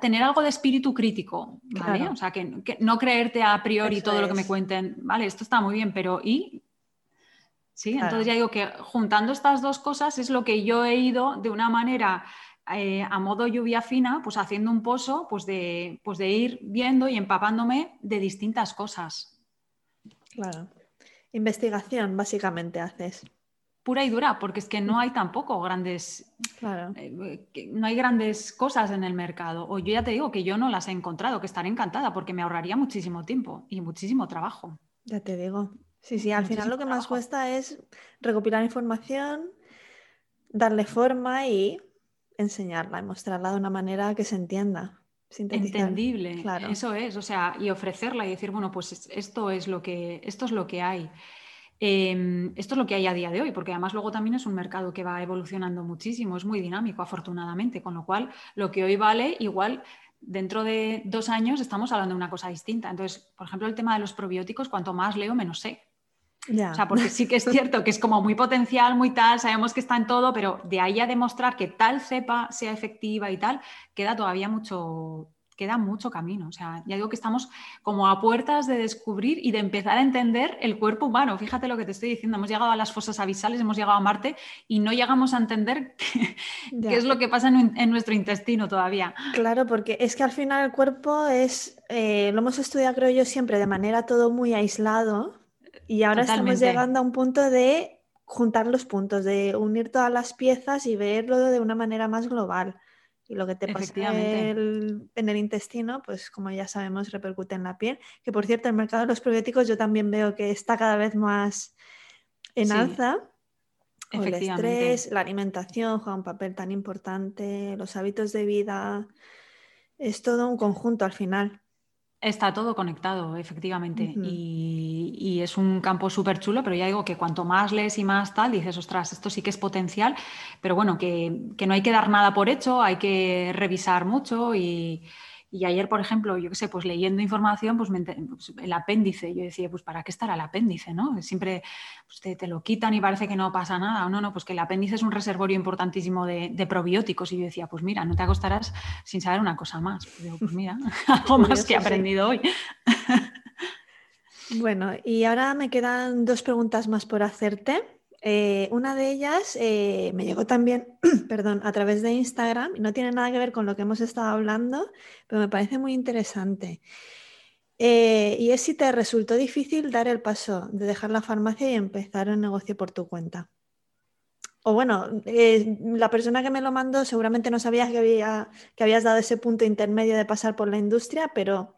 tener algo de espíritu crítico, ¿vale? O sea, que, no creerte a priori todo lo que me cuenten, vale, esto está muy bien, pero ¿y? Sí, entonces ya digo que juntando estas dos cosas es lo que yo he ido de una manera eh, a modo lluvia fina, pues haciendo un pozo, pues de, pues de ir viendo y empapándome de distintas cosas. Claro. Investigación, básicamente, haces. Pura y dura, porque es que no hay tampoco grandes, eh, no hay grandes cosas en el mercado. O yo ya te digo que yo no las he encontrado, que estaré encantada, porque me ahorraría muchísimo tiempo y muchísimo trabajo. Ya te digo. Sí, sí, al final lo que más cuesta es recopilar información, darle forma y enseñarla y mostrarla de una manera que se entienda entendible. Eso es, o sea, y ofrecerla y decir, bueno, pues esto es lo que, esto es lo que hay. Em, esto es lo que hay a día de hoy, porque además luego también es un mercado que va evolucionando muchísimo, es muy dinámico, afortunadamente, con lo cual lo que hoy vale, igual dentro de dos años estamos hablando de una cosa distinta. Entonces, por ejemplo, el tema de los probióticos, cuanto más leo, menos sé. O sea, porque sí que es cierto que es como muy potencial, muy tal, sabemos que está en todo, pero de ahí a demostrar que tal cepa sea efectiva y tal, queda todavía mucho, queda mucho camino. O sea, ya digo que estamos como a puertas de descubrir y de empezar a entender el cuerpo humano. Fíjate lo que te estoy diciendo, hemos llegado a las fosas abisales, hemos llegado a Marte y no llegamos a entender qué, es lo que pasa en, nuestro intestino todavía. Claro, porque es que al final el cuerpo es, eh, lo hemos estudiado creo yo siempre de manera todo muy aislado y ahora estamos llegando a un punto de juntar los puntos, de unir todas las piezas y verlo de una manera más global. Y lo que te pasa en el intestino, pues como ya sabemos, repercute en la piel. Que por cierto, el mercado de los probióticos yo también veo que está cada vez más en alza. El estrés, la alimentación juega un papel tan importante, los hábitos de vida, es todo un conjunto al final. Está todo conectado, efectivamente. y, es un campo súper chulo, pero ya digo que cuanto más lees y más tal, dices, ostras, esto sí que es potencial, pero bueno, que, que no hay que dar nada por hecho, hay que revisar mucho y, y ayer, por ejemplo, yo qué sé, pues leyendo información, pues, pues, el apéndice, yo decía, pues ¿para qué estará el apéndice? ¿no? Siempre pues, te, lo quitan y parece que no pasa nada. No, no, pues que el apéndice es un reservorio importantísimo de, probióticos. Y yo decía, pues mira, no te acostarás sin saber una cosa más. Pues, digo, pues mira, algo más que he aprendido hoy. Bueno, y ahora me quedan dos preguntas más por hacerte. Eh, una de ellas eh, me llegó también, perdón, a través de Instagram y no tiene nada que ver con lo que hemos estado hablando, pero me parece muy interesante. Eh, y es si te resultó difícil dar el paso de dejar la farmacia y empezar un negocio por tu cuenta. O bueno, la persona que me lo mandó seguramente no sabía que, había, que habías dado ese punto intermedio de pasar por la industria, pero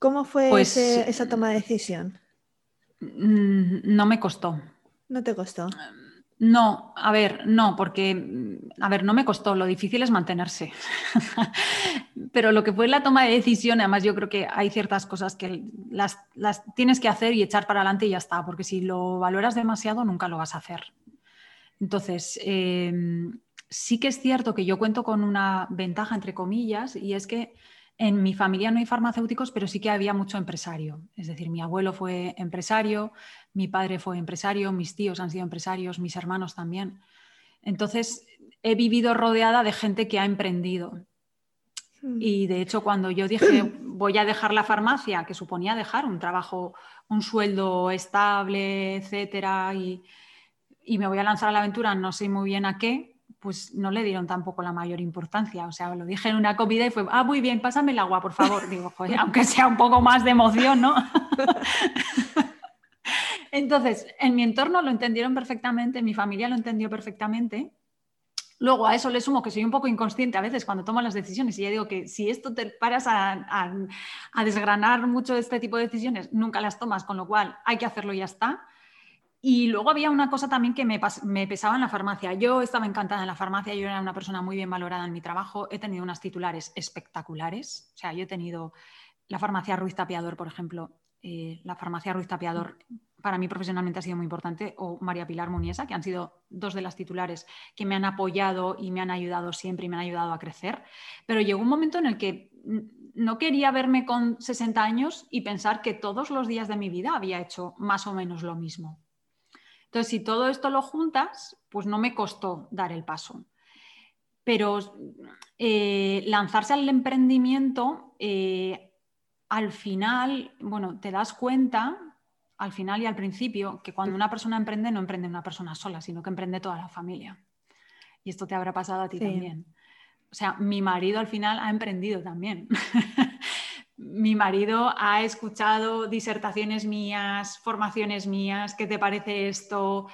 ¿cómo fue Pues, esa toma de decisión? Mm, No me costó. ¿No te costó? No, a ver, no, porque, mm, a ver, no me costó, lo difícil es mantenerse. Pero lo que fue la toma de decisión, además yo creo que hay ciertas cosas que las, las tienes que hacer y echar para adelante y ya está, porque si lo valoras demasiado nunca lo vas a hacer. Entonces, eh, sí que es cierto que yo cuento con una ventaja, entre comillas, y es que en mi familia no hay farmacéuticos, pero sí que había mucho empresario. Es decir, mi abuelo fue empresario, mi padre fue empresario, mis tíos han sido empresarios, mis hermanos también. Entonces, he vivido rodeada de gente que ha emprendido. Mm. Y de hecho, cuando yo dije voy a dejar la farmacia, que suponía dejar un trabajo, un sueldo estable, etcétera, y, y me voy a lanzar a la aventura, no sé muy bien a qué, pues no le dieron tampoco la mayor importancia. O sea, lo dije en una comida y fue, ah, muy bien, pásame el agua, por favor. Digo, joder, aunque sea un poco más de emoción, ¿no? Entonces, en mi entorno lo entendieron perfectamente, mi familia lo entendió perfectamente. Luego a eso le sumo que soy un poco inconsciente a veces cuando tomo las decisiones y ya digo que si esto te paras a, a, a desgranar mucho este tipo de decisiones, nunca las tomas, con lo cual hay que hacerlo y ya está. Y luego había una cosa también que me, pesaba en la farmacia. Yo estaba encantada en la farmacia, yo era una persona muy bien valorada en mi trabajo, he tenido unas titulares espectaculares. O sea, yo he tenido la farmacia Ruiz Tapiador, por ejemplo. Eh, la farmacia Ruiz Tapiador para mí profesionalmente ha sido muy importante, o María Pilar Muniesa, que han sido dos de las titulares que me han apoyado y me han ayudado siempre y me han ayudado a crecer. Pero llegó un momento en el que no quería verme con 60 años y pensar que todos los días de mi vida había hecho más o menos lo mismo. Entonces, si todo esto lo juntas, pues no me costó dar el paso. Pero eh, lanzarse al emprendimiento, eh, al final, bueno, te das cuenta, al final y al principio, que cuando una persona emprende, no emprende una persona sola, sino que emprende toda la familia. Y esto te habrá pasado a ti sí. también. O sea, mi marido al final ha emprendido también. mi marido ha escuchado disertaciones mías, formaciones mías, ¿qué te parece esto?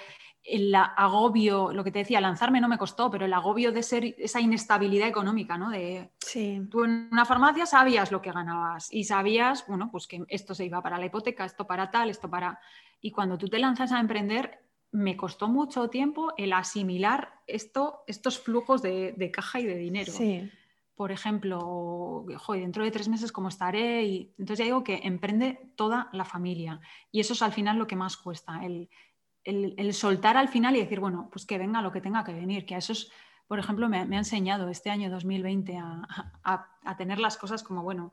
El agobio, lo que te decía, lanzarme no me costó, pero el agobio de ser esa inestabilidad económica, ¿no? De sí. tú en una farmacia sabías lo que ganabas y sabías, bueno, pues que esto se iba para la hipoteca, esto para tal, esto para. Y cuando tú te lanzas a emprender, me costó mucho tiempo el asimilar esto, estos flujos de, de caja y de dinero. Sí por ejemplo, joder, dentro de tres meses cómo estaré. Y entonces ya digo que emprende toda la familia. Y eso es al final lo que más cuesta, el, el, soltar al final y decir, bueno, pues que venga lo que tenga que venir, que a eso es, por ejemplo, me, me ha enseñado este año 2020 a, a, tener las cosas como, bueno,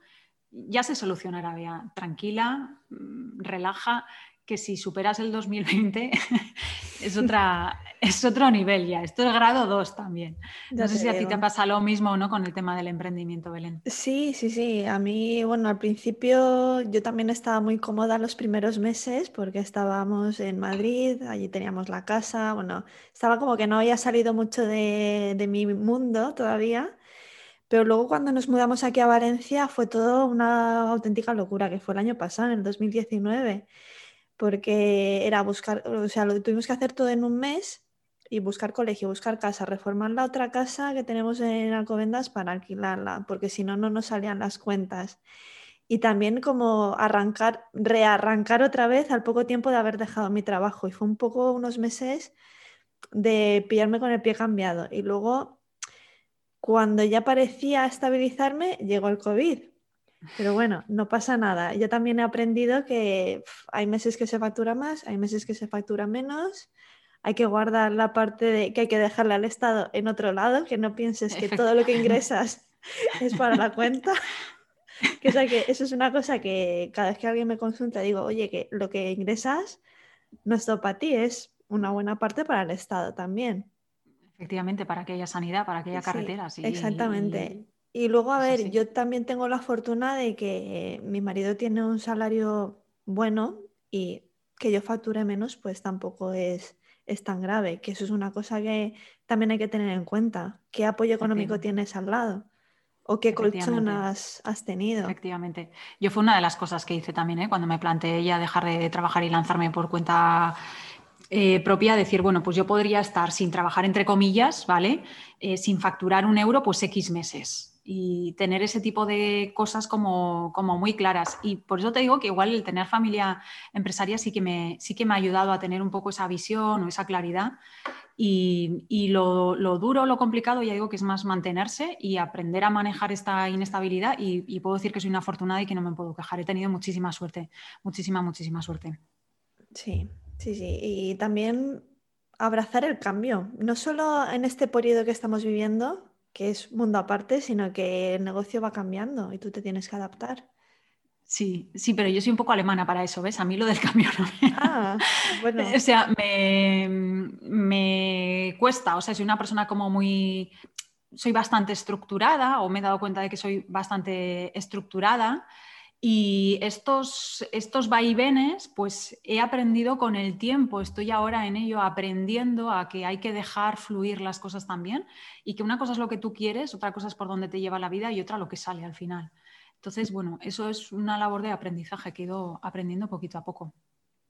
ya se solucionará, vea, tranquila, mm, relaja, que si superas el 2020 es, otra, es otro nivel ya. Esto es grado 2 también. No sé si a ti te pasa lo mismo o no con el tema del emprendimiento, Belén. Sí, sí, sí. A mí, bueno, al principio yo también estaba muy cómoda los primeros meses porque estábamos en Madrid, allí teníamos la casa, bueno, estaba como que no había salido mucho de, de mi mundo todavía. Pero luego cuando nos mudamos aquí a Valencia fue todo una auténtica locura, que fue el año pasado, en el 2019 porque era buscar, o sea, lo tuvimos que hacer todo en un mes y buscar colegio, buscar casa, reformar la otra casa que tenemos en Alcobendas para alquilarla, porque si no, no nos salían las cuentas. Y también como arrancar, rearrancar otra vez al poco tiempo de haber dejado mi trabajo. Y fue un poco unos meses de pillarme con el pie cambiado. Y luego, cuando ya parecía estabilizarme, llegó el COVID. Pero bueno, no pasa nada. Yo también he aprendido que hay meses que se factura más, hay meses que se factura menos. Hay que guardar la parte de que hay que dejarle al Estado en otro lado, que no pienses que todo lo que ingresas es para la cuenta. Que, o sea, que eso es una cosa que cada vez que alguien me consulta digo, oye, que lo que ingresas no es todo para ti, es una buena parte para el Estado también. Efectivamente, para aquella sanidad, para aquella carretera. Sí, exactamente. Y luego, a ver, yo también tengo la fortuna de que mi marido tiene un salario bueno y que yo facture menos, pues tampoco es, es tan grave, que eso es una cosa que también hay que tener en cuenta. ¿Qué apoyo económico tienes al lado? ¿O qué colchón has, tenido? Efectivamente. Yo fue una de las cosas que hice también, ¿eh? cuando me planteé ya dejar de trabajar y lanzarme por cuenta eh, propia, decir, bueno, pues yo podría estar sin trabajar, entre comillas, ¿vale? Eh, sin facturar un euro, pues X meses y tener ese tipo de cosas como, muy claras. Y por eso te digo que igual el tener familia empresaria sí que me, sí que me ha ayudado a tener un poco esa visión o esa claridad. Y, lo, duro, lo complicado, ya digo que es más mantenerse y aprender a manejar esta inestabilidad. Y, y puedo decir que soy una afortunada y que no me puedo quejar. He tenido muchísima suerte, muchísima, muchísima suerte. Sí, sí, sí. Y también abrazar el cambio, no solo en este periodo que estamos viviendo, que es mundo aparte, sino que el negocio va cambiando y tú te tienes que adaptar. Sí, sí, pero yo soy un poco alemana para eso, ¿ves? A mí lo del cambio no me... Ah, bueno. o sea, me, me, cuesta, o sea, soy una persona como muy... Soy bastante estructurada o me he dado cuenta de que soy bastante estructurada y estos, estos vaivenes, pues he aprendido con el tiempo, estoy ahora en ello aprendiendo a que hay que dejar fluir las cosas también y que una cosa es lo que tú quieres, otra cosa es por dónde te lleva la vida y otra lo que sale al final. Entonces, bueno, eso es una labor de aprendizaje que he ido aprendiendo poquito a poco.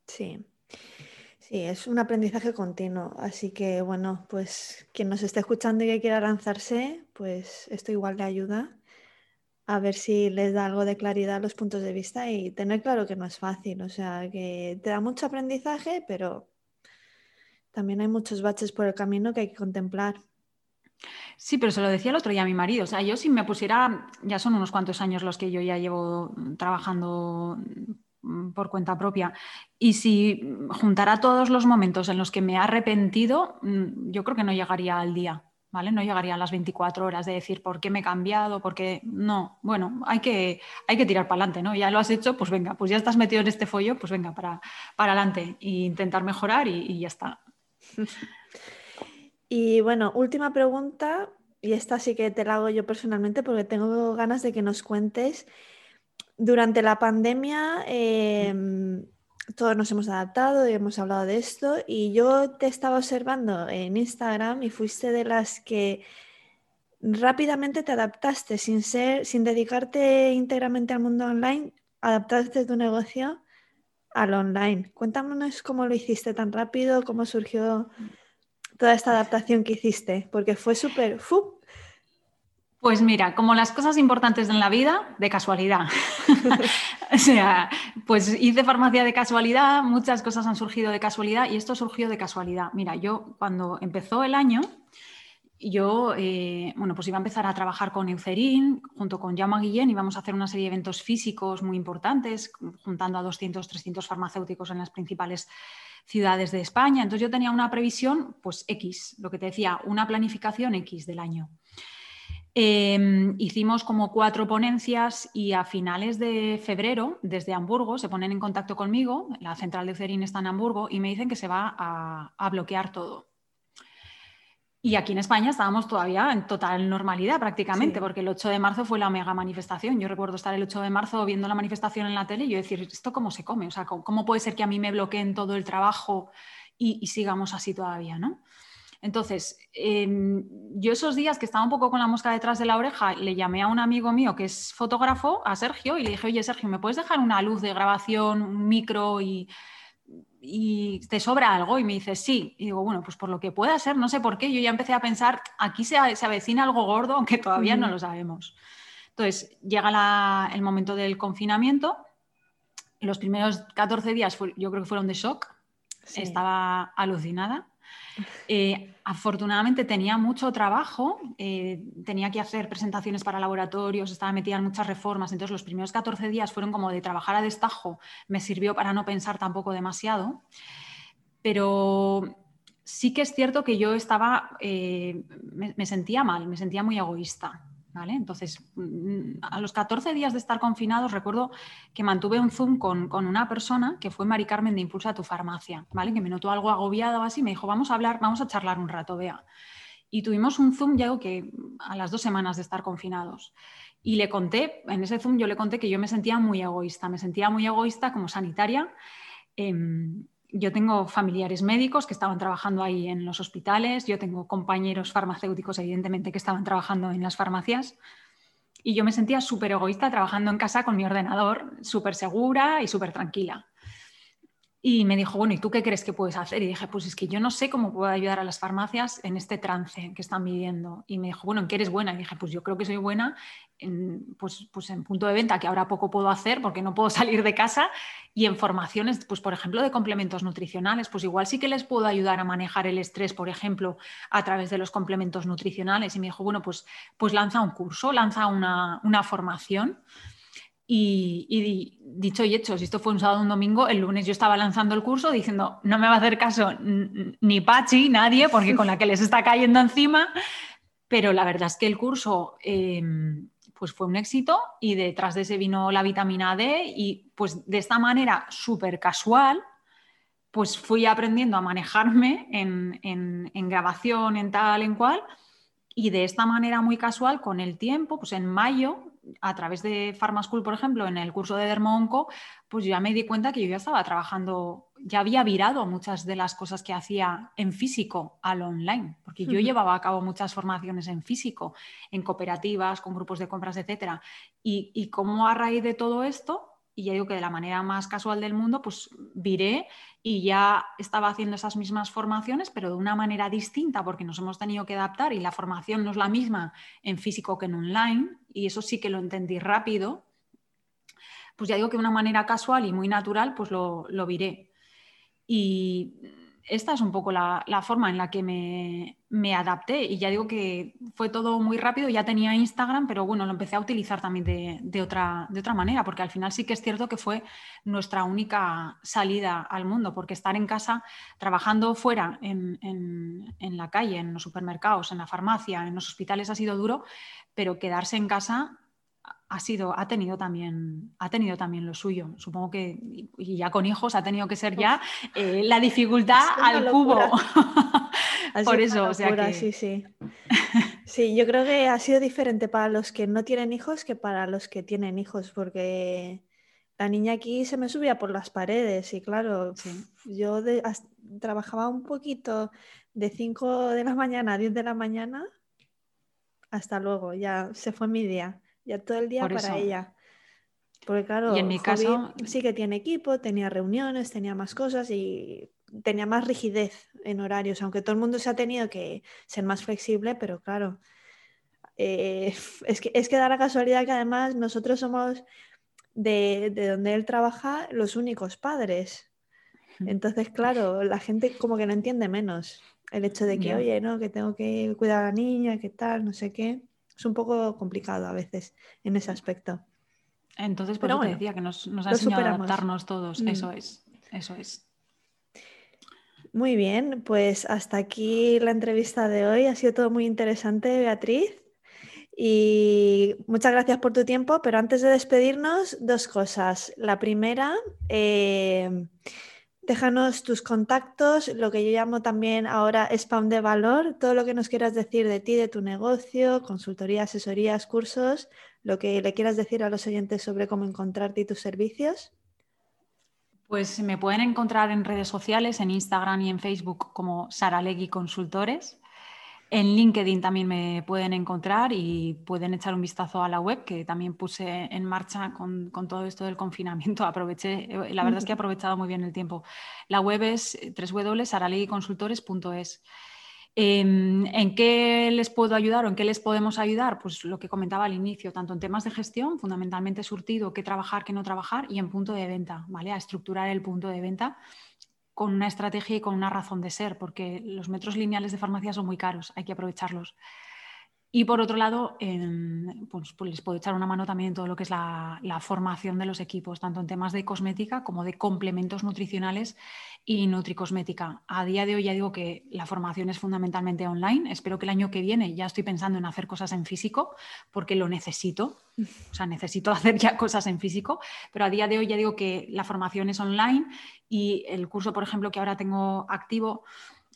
Sí. Sí, es un aprendizaje continuo, así que bueno, pues quien nos esté escuchando y que quiera lanzarse, pues esto igual le ayuda a ver si les da algo de claridad los puntos de vista y tener claro que no es fácil, o sea, que te da mucho aprendizaje, pero también hay muchos baches por el camino que hay que contemplar. Sí, pero se lo decía el otro día a mi marido, o sea, yo si me pusiera, ya son unos cuantos años los que yo ya llevo trabajando por cuenta propia. Y si juntara todos los momentos en los que me he arrepentido, mm, yo creo que no llegaría al día. ¿Vale? No llegaría a las 24 horas de decir por qué me he cambiado, por qué no. Bueno, hay que, hay que tirar para adelante, ¿no? Ya lo has hecho, pues venga, pues ya estás metido en este follo, pues venga, para, para adelante e intentar mejorar y, ya está. Y bueno, última pregunta, y esta sí que te la hago yo personalmente porque tengo ganas de que nos cuentes. Durante la pandemia, em, todos nos hemos adaptado y hemos hablado de esto. Y yo te estaba observando en Instagram y fuiste de las que rápidamente te adaptaste sin ser sin dedicarte íntegramente al mundo online, adaptaste tu negocio al online. Cuéntanos cómo lo hiciste tan rápido, cómo surgió toda esta adaptación que hiciste, porque fue súper pues mira, como las cosas importantes en la vida, de casualidad. o sea, pues hice farmacia de casualidad, muchas cosas han surgido de casualidad y esto surgió de casualidad. Mira, yo cuando empezó el año, yo, eh, bueno, pues iba a empezar a trabajar con Eucerin, junto con Jaume Guillén, íbamos a hacer una serie de eventos físicos muy importantes, juntando a 200, 300 farmacéuticos en las principales ciudades de España. Entonces yo tenía una previsión, pues X, lo que te decía, una planificación X del año. Em, hicimos como cuatro ponencias y a finales de febrero, desde Hamburgo, se ponen en contacto conmigo, la central de Cerin está en Hamburgo, y me dicen que se va a, bloquear todo. Y aquí en España estábamos todavía en total normalidad prácticamente, porque el 8 de marzo fue la mega manifestación. Yo recuerdo estar el 8 de marzo viendo la manifestación en la tele y yo decir, ¿esto cómo se come? O sea, ¿cómo, puede ser que a mí me bloqueen todo el trabajo y, y sigamos así todavía? ¿no? Entonces, em, yo esos días que estaba un poco con la mosca detrás de la oreja, le llamé a un amigo mío que es fotógrafo, a Sergio, y le dije, oye, Sergio, ¿me puedes dejar una luz de grabación, un micro y, te sobra algo? Y me dice, sí. Y digo, bueno, pues por lo que pueda ser, no sé por qué, yo ya empecé a pensar, aquí se, avecina algo gordo, aunque todavía no lo sabemos. Entonces, llega el momento del confinamiento. Los primeros 14 días yo creo que fueron de shock. Estaba alucinada. Eh, afortunadamente tenía mucho trabajo, eh, tenía que hacer presentaciones para laboratorios, estaba metida en muchas reformas, entonces los primeros 14 días fueron como de trabajar a destajo, me sirvió para no pensar tampoco demasiado, pero sí que es cierto que yo estaba, eh, me sentía mal, me sentía muy egoísta. Entonces, mm, a los 14 días de estar confinados, recuerdo que mantuve un Zoom con, una persona que fue Mari Carmen de Impulsa tu Farmacia, ¿vale? Que me notó algo agobiado o así, me dijo, vamos a hablar, vamos a charlar un rato, vea. Y tuvimos un Zoom, ya que a las dos semanas de estar confinados. Y le conté, en ese Zoom yo le conté que yo me sentía muy egoísta, me sentía muy egoísta como sanitaria. Em, yo tengo familiares médicos que estaban trabajando ahí en los hospitales, yo tengo compañeros farmacéuticos, evidentemente, que estaban trabajando en las farmacias. Y yo me sentía súper egoísta trabajando en casa con mi ordenador, súper segura y súper tranquila. Y me dijo, bueno, ¿y tú qué crees que puedes hacer? Y dije, pues es que yo no sé cómo puedo ayudar a las farmacias en este trance que están viviendo. Y me dijo, bueno, ¿en qué eres buena? Y dije, pues yo creo que soy buena en, pues, pues en punto de venta, que ahora poco puedo hacer porque no puedo salir de casa, y en formaciones, pues por ejemplo, de complementos nutricionales, pues igual sí que les puedo ayudar a manejar el estrés, por ejemplo, a través de los complementos nutricionales. Y me dijo, bueno, pues, pues lanza un curso, lanza una, una formación. Y, dicho y hecho, si esto fue un sábado un domingo, el lunes yo estaba lanzando el curso diciendo, no me va a hacer caso ni Pachi, nadie, porque con la que les está cayendo encima. Pero la verdad es que el curso em, pues fue un éxito y detrás de ese vino la vitamina D y pues de esta manera súper casual, pues fui aprendiendo a manejarme en, en grabación, en tal, en cual. Y de esta manera muy casual, con el tiempo, pues en mayo a través de Pharmaschool, por ejemplo, en el curso de Dermonco, pues ya me di cuenta que yo ya estaba trabajando, ya había virado muchas de las cosas que hacía en físico al online, porque yo llevaba a cabo muchas formaciones en físico, en cooperativas, con grupos de compras, etcétera. Y, y cómo a raíz de todo esto, y ya digo que de la manera más casual del mundo, pues viré y ya estaba haciendo esas mismas formaciones, pero de una manera distinta, porque nos hemos tenido que adaptar y la formación no es la misma en físico que en online, y eso sí que lo entendí rápido. Pues ya digo que de una manera casual y muy natural, pues lo, lo viré. Y esta es un poco la, forma en la que me, adapté y ya digo que fue todo muy rápido, ya tenía Instagram, pero bueno, lo empecé a utilizar también de, otra, de otra manera, porque al final sí que es cierto que fue nuestra única salida al mundo, porque estar en casa, trabajando fuera, en, en la calle, en los supermercados, en la farmacia, en los hospitales ha sido duro, pero quedarse en casa ha sido, ha tenido también, ha tenido también lo suyo. Supongo que, y ya con hijos ha tenido que ser ya eh, la dificultad al cubo. Por eso, o sea que... sí, sí. Sí, yo creo que ha sido diferente para los que no tienen hijos que para los que tienen hijos, porque la niña aquí se me subía por las paredes y claro, yo trabajaba un poquito de 5 de la mañana a 10 de la mañana, hasta luego, ya se fue mi día ya todo el día para ella. Porque claro, y en mi caso sí que tiene equipo, tenía reuniones, tenía más cosas y tenía más rigidez en horarios, aunque todo el mundo se ha tenido que ser más flexible, pero claro, eh, es, que, es que da la casualidad que además nosotros somos de, donde él trabaja los únicos padres. Entonces, claro, la gente como que no entiende menos el hecho de que, oye, no, que tengo que cuidar a la niña, que tal, no sé qué es un poco complicado a veces en ese aspecto. Entonces, por eso te decía que nos, nos ha enseñado a adaptarnos todos. Mm. Eso es, eso es. Muy bien, pues hasta aquí la entrevista de hoy. Ha sido todo muy interesante, Beatriz. Y muchas gracias por tu tiempo, pero antes de despedirnos, dos cosas. La primera, eh, Déjanos tus contactos, lo que yo llamo también ahora spam de valor, todo lo que nos quieras decir de ti, de tu negocio, consultoría, asesorías, cursos, lo que le quieras decir a los oyentes sobre cómo encontrarte y tus servicios. Pues me pueden encontrar en redes sociales, en Instagram y en Facebook como Saralegui Consultores. En LinkedIn también me pueden encontrar y pueden echar un vistazo a la web que también puse en marcha con, todo esto del confinamiento. Aproveché, eh, la verdad es que he aprovechado muy bien el tiempo. La web es www.saraleguiconsultores.es. Em, ¿En qué les puedo ayudar o en qué les podemos ayudar? Pues lo que comentaba al inicio, tanto en temas de gestión, fundamentalmente surtido, qué trabajar, qué no trabajar, y en punto de venta, ¿vale? A estructurar el punto de venta con una estrategia y con una razón de ser, porque los metros lineales de farmacia son muy caros, hay que aprovecharlos. Y por otro lado, pues, pues, les puedo echar una mano también en todo lo que es la, formación de los equipos, tanto en temas de cosmética como de complementos nutricionales y nutricosmética. A día de hoy ya digo que la formación es fundamentalmente online. Espero que el año que viene ya estoy pensando en hacer cosas en físico porque lo necesito. O sea, necesito hacer ya cosas en físico, pero a día de hoy ya digo que la formación es online y el curso, por ejemplo, que ahora tengo activo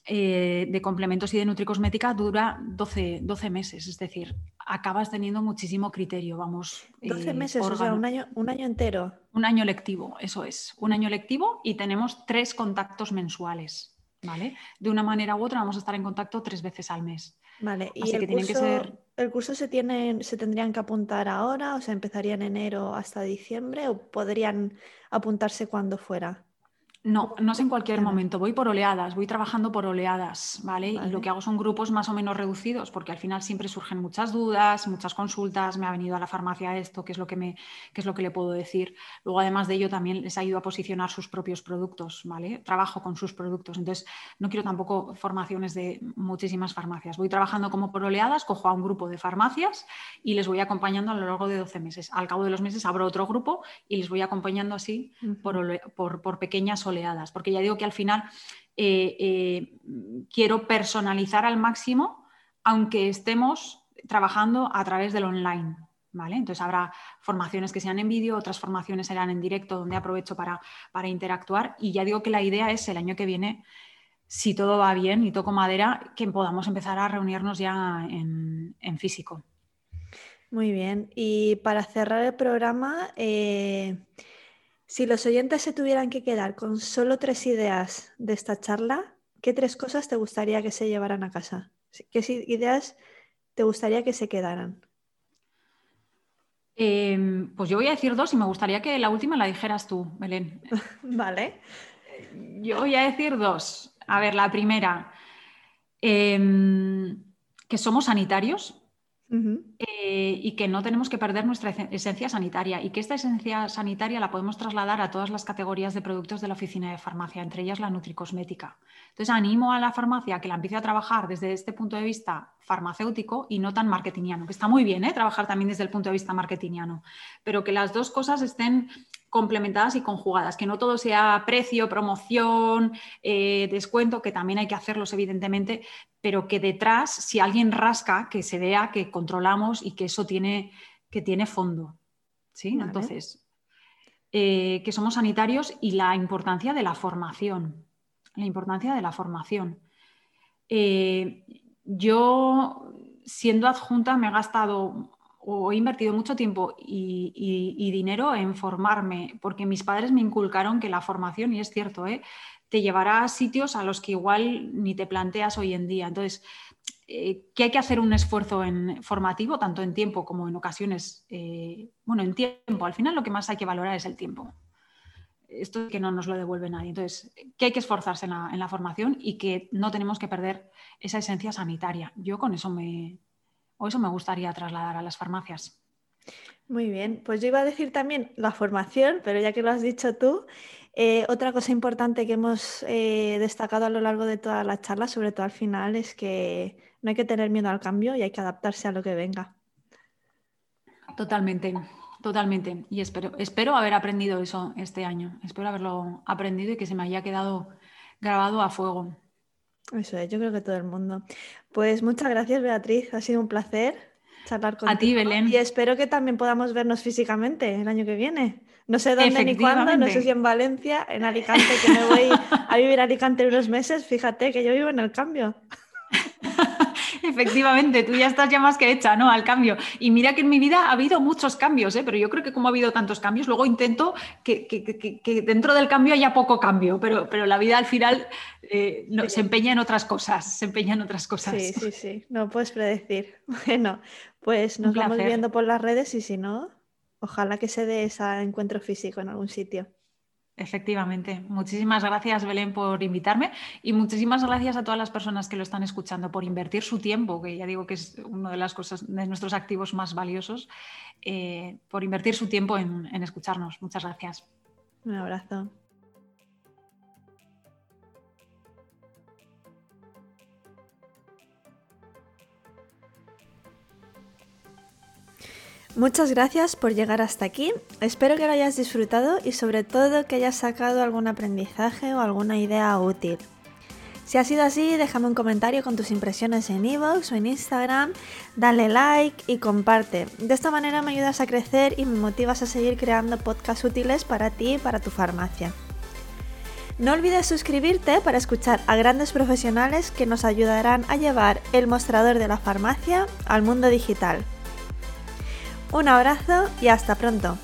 eh, de complementos y de nutricosmética dura 12, 12, meses, es decir, acabas teniendo muchísimo criterio, vamos. 12 meses, o sea, un año, un año entero. Un año lectivo, eso es, un año lectivo y tenemos tres contactos mensuales. ¿Vale? De una manera u otra vamos a estar en contacto tres veces al mes. Vale, y el, curso, que ser... ¿el curso se, tienen, se tendrían que apuntar ahora? O sea, empezaría en enero hasta diciembre o podrían apuntarse cuando fuera? No, no es en cualquier momento, voy por oleadas, voy trabajando por oleadas, ¿vale? Y lo que hago son grupos más o menos reducidos, porque al final siempre surgen muchas dudas, muchas consultas, me ha venido a la farmacia esto, qué es lo que, me, qué es lo que le puedo decir. Luego, además de ello, también les ayudo a posicionar sus propios productos, ¿vale? Trabajo con sus productos, entonces no quiero tampoco formaciones de muchísimas farmacias. Voy trabajando como por oleadas, cojo a un grupo de farmacias y les voy acompañando a lo largo de 12 meses. Al cabo de los meses abro otro grupo y les voy acompañando así por, por, por pequeñas oleadas porque ya digo que al final eh, eh, quiero personalizar al máximo, aunque estemos trabajando a través del online. ¿Vale? Entonces habrá formaciones que sean en vídeo, otras formaciones serán en directo, donde aprovecho para, para interactuar. Y ya digo que la idea es el año que viene si todo va bien y toco madera, que podamos empezar a reunirnos ya en, físico. Muy bien. Y para cerrar el programa, eh, si los oyentes se tuvieran que quedar con solo tres ideas de esta charla, ¿qué tres cosas te gustaría que se llevaran a casa? ¿Qué ideas te gustaría que se quedaran? Em, pues yo voy a decir dos y me gustaría que la última la dijeras tú, Belén. vale. Yo voy a decir dos. A ver, la primera, em, que somos sanitarios, eh, y que no tenemos que perder nuestra esencia sanitaria y que esta esencia sanitaria la podemos trasladar a todas las categorías de productos de la oficina de farmacia, entre ellas la nutricosmética. Entonces animo a la farmacia que la empiece a trabajar desde este punto de vista farmacéutico y no tan marketingiano, que está muy bien ¿eh? trabajar también desde el punto de vista marketingiano, pero que las dos cosas estén complementadas y conjugadas, que no todo sea precio, promoción, eh, descuento, que también hay que hacerlos evidentemente, pero que detrás, si alguien rasca, que se vea que controlamos y que eso tiene, que tiene fondo. ¿sí? Entonces, eh, que somos sanitarios y la importancia de la formación. La importancia de la formación. Eh, yo, siendo adjunta, me he gastado o he invertido mucho tiempo y, dinero en formarme, porque mis padres me inculcaron que la formación, y es cierto, ¿eh? te llevará a sitios a los que igual ni te planteas hoy en día. Entonces, eh, que hay que hacer un esfuerzo en, formativo, tanto en tiempo como en ocasiones, eh, bueno, en tiempo, al final lo que más hay que valorar es el tiempo. Esto es que no nos lo devuelve nadie. Entonces, que hay que esforzarse en la formación y que no tenemos que perder esa esencia sanitaria. Yo con eso me, o eso me gustaría trasladar a las farmacias. Muy bien, pues yo iba a decir también la formación, pero ya que lo has dicho tú, eh, otra cosa importante que hemos eh, destacado a lo largo de toda la charla, sobre todo al final, es que no hay que tener miedo al cambio y hay que adaptarse a lo que venga. Totalmente, totalmente. Y espero, espero haber aprendido eso este año. Espero haberlo aprendido y que se me haya quedado grabado a fuego. Eso es, yo creo que todo el mundo. Pues muchas gracias, Beatriz. Ha sido un placer charlar contigo. A ti, Belén. Y espero que también podamos vernos físicamente el año que viene. No sé dónde ni cuándo, no sé si en Valencia, en Alicante, que me voy a vivir a Alicante unos meses. Fíjate que yo vivo en el cambio. Efectivamente, tú ya estás ya más que hecha, ¿no? Al cambio. Y mira que en mi vida ha habido muchos cambios, ¿eh? pero yo creo que como ha habido tantos cambios, luego intento que, dentro del cambio haya poco cambio, pero, pero la vida al final eh, se empeña en otras cosas, se empeña en otras cosas. Sí, sí, sí, no puedes predecir. Bueno, pues nos vamos viendo por las redes y si no, ojalá que se dé ese encuentro físico en algún sitio. Efectivamente. Muchísimas gracias, Belén, por invitarme y muchísimas gracias a todas las personas que lo están escuchando por invertir su tiempo, que ya digo que es una de las cosas de nuestros activos más valiosos, eh, por invertir su tiempo en escucharnos. Muchas gracias. Un abrazo. Muchas gracias por llegar hasta aquí. Espero que lo hayas disfrutado y sobre todo que hayas sacado algún aprendizaje o alguna idea útil. Si ha sido así, déjame un comentario con tus impresiones en iVoox o en Instagram, dale like y comparte. De esta manera me ayudas a crecer y me motivas a seguir creando podcasts útiles para ti y para tu farmacia. No olvides suscribirte para escuchar a grandes profesionales que nos ayudarán a llevar el mostrador de la farmacia al mundo digital. Un abrazo y hasta pronto.